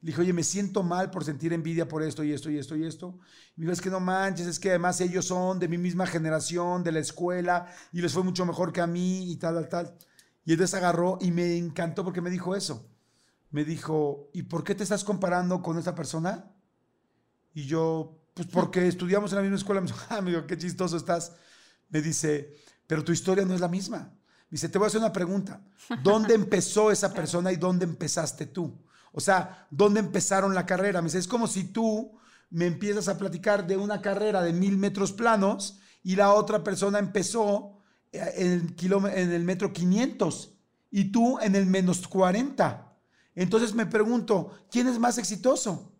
Le dije, oye, me siento mal por sentir envidia por esto y esto y esto y esto. Y me dijo, es que no manches, es que además ellos son de mi misma generación, de la escuela, y les fue mucho mejor que a mí y tal, tal, tal. Y entonces agarró y me encantó porque me dijo eso. Me dijo, ¿y por qué te estás comparando con esa persona? Y yo, pues porque estudiamos en la misma escuela. Me dijo, ah, amigo, qué chistoso estás. Me dice, pero tu historia no es la misma. Me dice, te voy a hacer una pregunta. ¿Dónde empezó esa persona y dónde empezaste tú? O sea, ¿dónde empezaron la carrera? Me dice, es como si tú me empiezas a platicar de una carrera de mil metros planos y la otra persona empezó eh, en el, en el metro 500 y tú en el menos 40. Entonces me pregunto, ¿quién es más exitoso?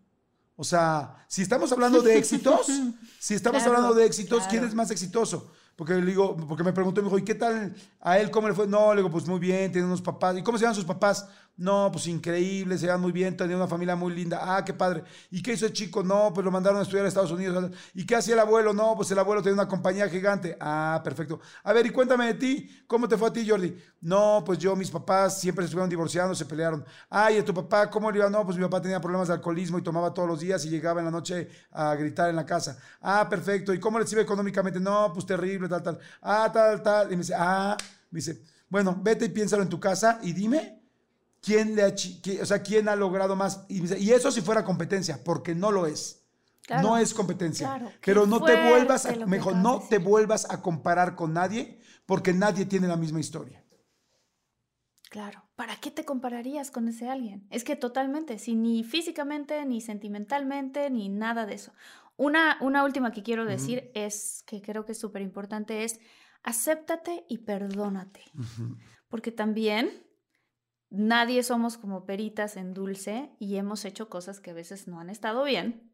O sea, si estamos hablando de éxitos, si estamos hablando de éxitos, ¿quién es más exitoso? Porque le digo, porque me preguntó, me dijo, ¿y qué tal a él? ¿Cómo le fue? No, le digo, pues muy bien, tiene unos papás. ¿Y cómo se llaman sus papás? No, pues increíble, se llevan muy bien, tenía una familia muy linda. Ah, qué padre. ¿Y qué hizo el chico? No, pues lo mandaron a estudiar a Estados Unidos. ¿Y qué hacía el abuelo? No, pues el abuelo tenía una compañía gigante. Ah, perfecto. A ver, y cuéntame de ti. ¿Cómo te fue a ti, Jordi? No, pues yo, mis papás siempre se estuvieron divorciando, se pelearon. Ah, ¿y a tu papá cómo le iba? No, pues mi papá tenía problemas de alcoholismo y tomaba todos los días y llegaba en la noche a gritar en la casa. Ah, perfecto. ¿Y cómo les iba económicamente? No, pues terrible, tal, tal. Ah, tal, tal. Y me dice, ah, dice, bueno, vete y piénsalo en tu casa y dime ¿Quién, le ha, o sea, ¿quién ha logrado más? Y, eso si fuera competencia, porque no lo es. no es competencia. pero no te vuelvas, a, mejor, no te vuelvas a comparar con nadie, porque nadie tiene la misma historia. Claro, ¿para qué te compararías con ese alguien? Es que totalmente, si ni físicamente, ni sentimentalmente, ni nada de eso. Una, una última que quiero decir es, que creo que es súper importante, es acéptate y perdónate. Porque también nadie somos como peritas en dulce y hemos hecho cosas que a veces no han estado bien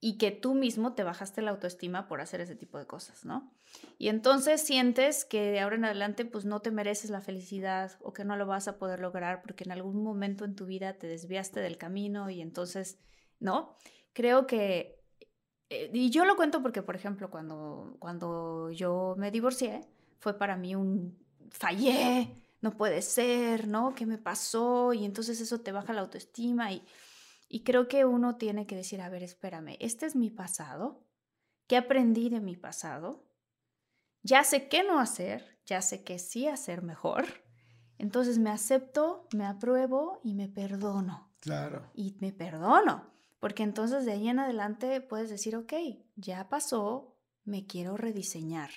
y que tú mismo te bajaste la autoestima por hacer ese tipo de cosas, ¿no? Y entonces sientes que de ahora en adelante pues no te mereces la felicidad o que no lo vas a poder lograr porque en algún momento en tu vida te desviaste del camino y entonces, ¿no? Creo que, eh, y yo lo cuento porque, por ejemplo, cuando, cuando yo me divorcié, fue para mí un fallé, no puede ser, ¿no? ¿Qué me pasó? Y entonces eso te baja la autoestima y, y creo que uno tiene que decir, a ver, espérame, este es mi pasado, ¿qué aprendí de mi pasado? Ya sé qué no hacer, ya sé qué sí hacer mejor. Entonces me acepto, me apruebo y me perdono. Claro. Y me perdono, porque entonces de ahí en adelante puedes decir, ok, ya pasó, me quiero rediseñar.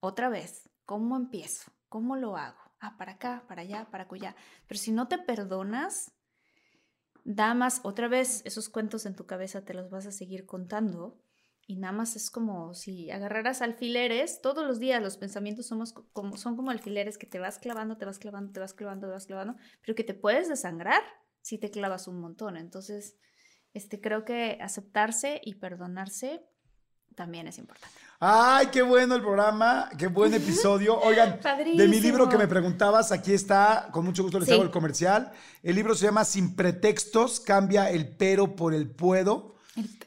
Otra vez, ¿cómo empiezo? ¿Cómo lo hago? ah, para acá, para allá, para allá. Pero si no te perdonas, da más, otra vez, esos cuentos en tu cabeza te los vas a seguir contando. Y nada más es como si agarraras alfileres, todos los días los pensamientos somos como, son como alfileres que te vas clavando, te vas clavando, te vas clavando, te vas clavando, pero que te puedes desangrar si te clavas un montón. Entonces, este, creo que aceptarse y perdonarse también es importante. Ay, qué bueno el programa, qué buen episodio. Oigan, de mi libro que me preguntabas, aquí está, con mucho gusto les hago el comercial. El libro se llama Sin pretextos, cambia el pero por el puedo.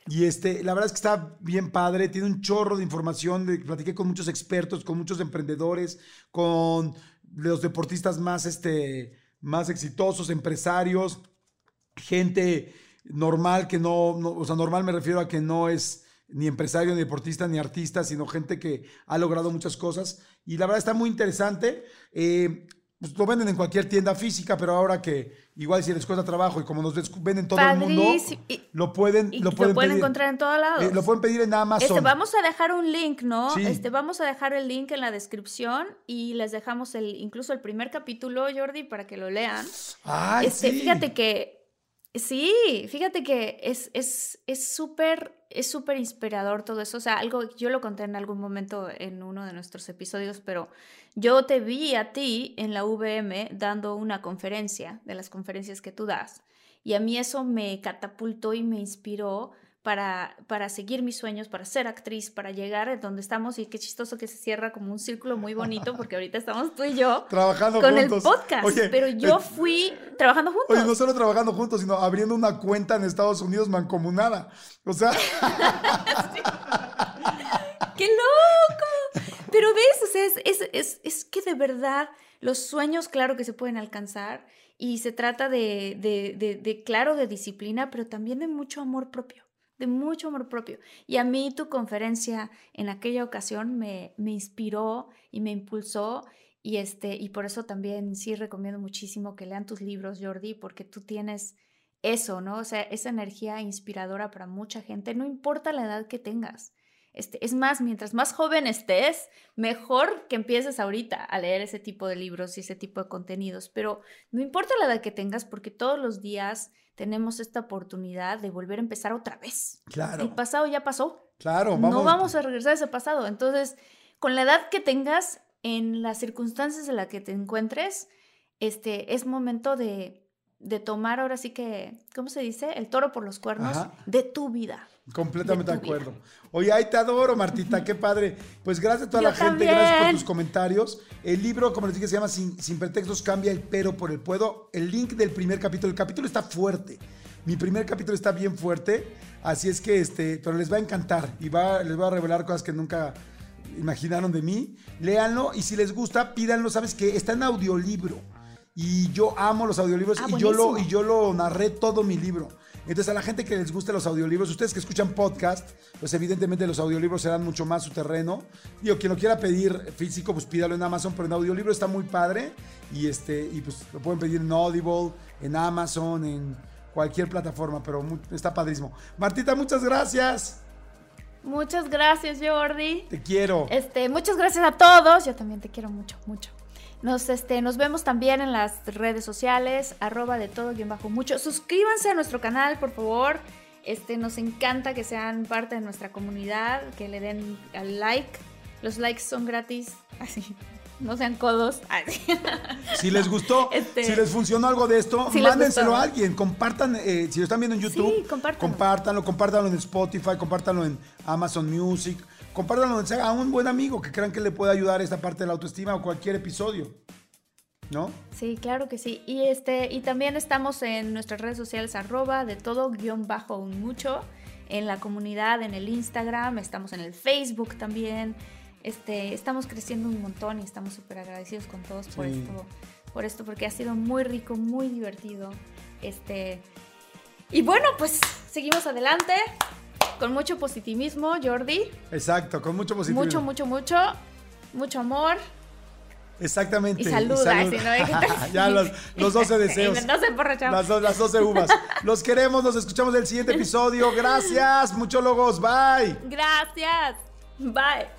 Y este, la verdad es que está bien padre, tiene un chorro de información, de, platiqué con muchos expertos, con muchos emprendedores, con los deportistas más, este, más exitosos, empresarios, gente normal que no, no, o sea, normal me refiero a que no es ni empresario, ni deportista, ni artista, sino gente que ha logrado muchas cosas. Y la verdad está muy interesante. Eh, pues lo venden en cualquier tienda física, pero ahora que igual si les cuesta trabajo y como nos venden todo el mundo, lo pueden, lo pueden, encontrar en todos lados. Eh, lo pueden pedir en Amazon. Este, vamos a dejar un link, ¿no? Este, vamos a dejar el link en la descripción y les dejamos el, incluso el primer capítulo, Jordi, para que lo lean. Ay, este, Fíjate que Sí, fíjate que es súper es, es súper inspirador todo eso. O sea, algo, yo lo conté en algún momento en uno de nuestros episodios, pero yo te vi a ti en la VM dando una conferencia, de las conferencias que tú das, y a mí eso me catapultó y me inspiró para, para seguir mis sueños, para ser actriz, para llegar a donde estamos y qué chistoso que se cierra como un círculo muy bonito porque ahorita estamos tú y yo trabajando con el podcast, pero yo eh, fui trabajando juntos. Oye, no solo trabajando juntos, sino abriendo una cuenta en Estados Unidos mancomunada. O sea... ¡Qué loco! Pero ves, o sea, es, es, es, que de verdad los sueños, claro que se pueden alcanzar y se trata de, de, de, de, claro, de disciplina, pero también de mucho amor propio de mucho amor propio. Y a mí tu conferencia en aquella ocasión me, me inspiró y me impulsó y, este, y por eso también sí recomiendo muchísimo que lean tus libros, Jordi, porque tú tienes eso, ¿no? O sea, esa energía inspiradora para mucha gente, no importa la edad que tengas. Este, es más, mientras más joven estés, mejor que empieces ahorita a leer ese tipo de libros y ese tipo de contenidos. Pero no importa la edad que tengas, porque todos los días tenemos esta oportunidad de volver a empezar otra vez. Claro. El pasado ya pasó. Claro, vamos. No vamos a regresar a ese pasado. Entonces, con la edad que tengas, en las circunstancias en las que te encuentres, este, es momento de, de tomar ahora sí que, ¿cómo se dice? El toro por los cuernos de tu vida. Completamente de, acuerdo. Oye, ahí te adoro, Martita, qué padre. Pues gracias a toda la gente, gracias por tus comentarios. El libro, como les dije, se llama Sin, Sin pretextos, cambia el pero por el puedo. El link del primer capítulo, el capítulo está fuerte. Mi primer capítulo está bien fuerte, así es que, este, pero les va a encantar y va, les voy a revelar cosas que nunca imaginaron de mí. Léanlo y si les gusta, pídanlo, ¿sabes qué? Está en audiolibro. Y yo amo los audiolibros ah, y, yo lo, y yo lo narré todo mi libro. Entonces, a la gente que les guste los audiolibros, ustedes que escuchan podcast, pues evidentemente los audiolibros serán mucho más su terreno. Digo, quien lo quiera pedir físico, pues pídalo en Amazon, pero en audiolibro está muy padre. Y, este, y pues lo pueden pedir en Audible, en Amazon, en cualquier plataforma, pero está padrísimo. Martita, muchas gracias. Muchas gracias, Jordi. Te quiero. Este, muchas gracias a todos. Yo también te quiero mucho, mucho. Nos, este, nos vemos también en las redes sociales, arroba de todo bien bajo mucho. Suscríbanse a nuestro canal, por favor. Este, nos encanta que sean parte de nuestra comunidad, que le den al like. Los likes son gratis. Así, no sean codos. Si les gustó, este, si les funcionó algo de esto, mándenselo a alguien. Compartan, eh, si lo están viendo en YouTube, sí, compártanlo, compártanlo en Spotify, compártanlo en Amazon Music compártanlo a un buen amigo que crean que le puede ayudar esta parte de la autoestima o cualquier episodio. ¿No? Sí, claro que sí. Y este, y también estamos en nuestras redes sociales, arroba de todo guion bajo un mucho, en la comunidad, en el Instagram, estamos en el Facebook también. Este, estamos creciendo un montón y estamos súper agradecidos con todos por esto, por esto, porque ha sido muy rico, muy divertido. Este, y bueno, pues seguimos adelante. Con mucho positivismo, Jordi. Exacto, con mucho positivismo. Mucho, mucho, mucho. Mucho amor. Exactamente. Y salud. ya los, los 12 deseos. no se las, las 12 uvas. Los queremos, nos escuchamos en el siguiente episodio. Gracias, muchólogos. Bye. Gracias. Bye.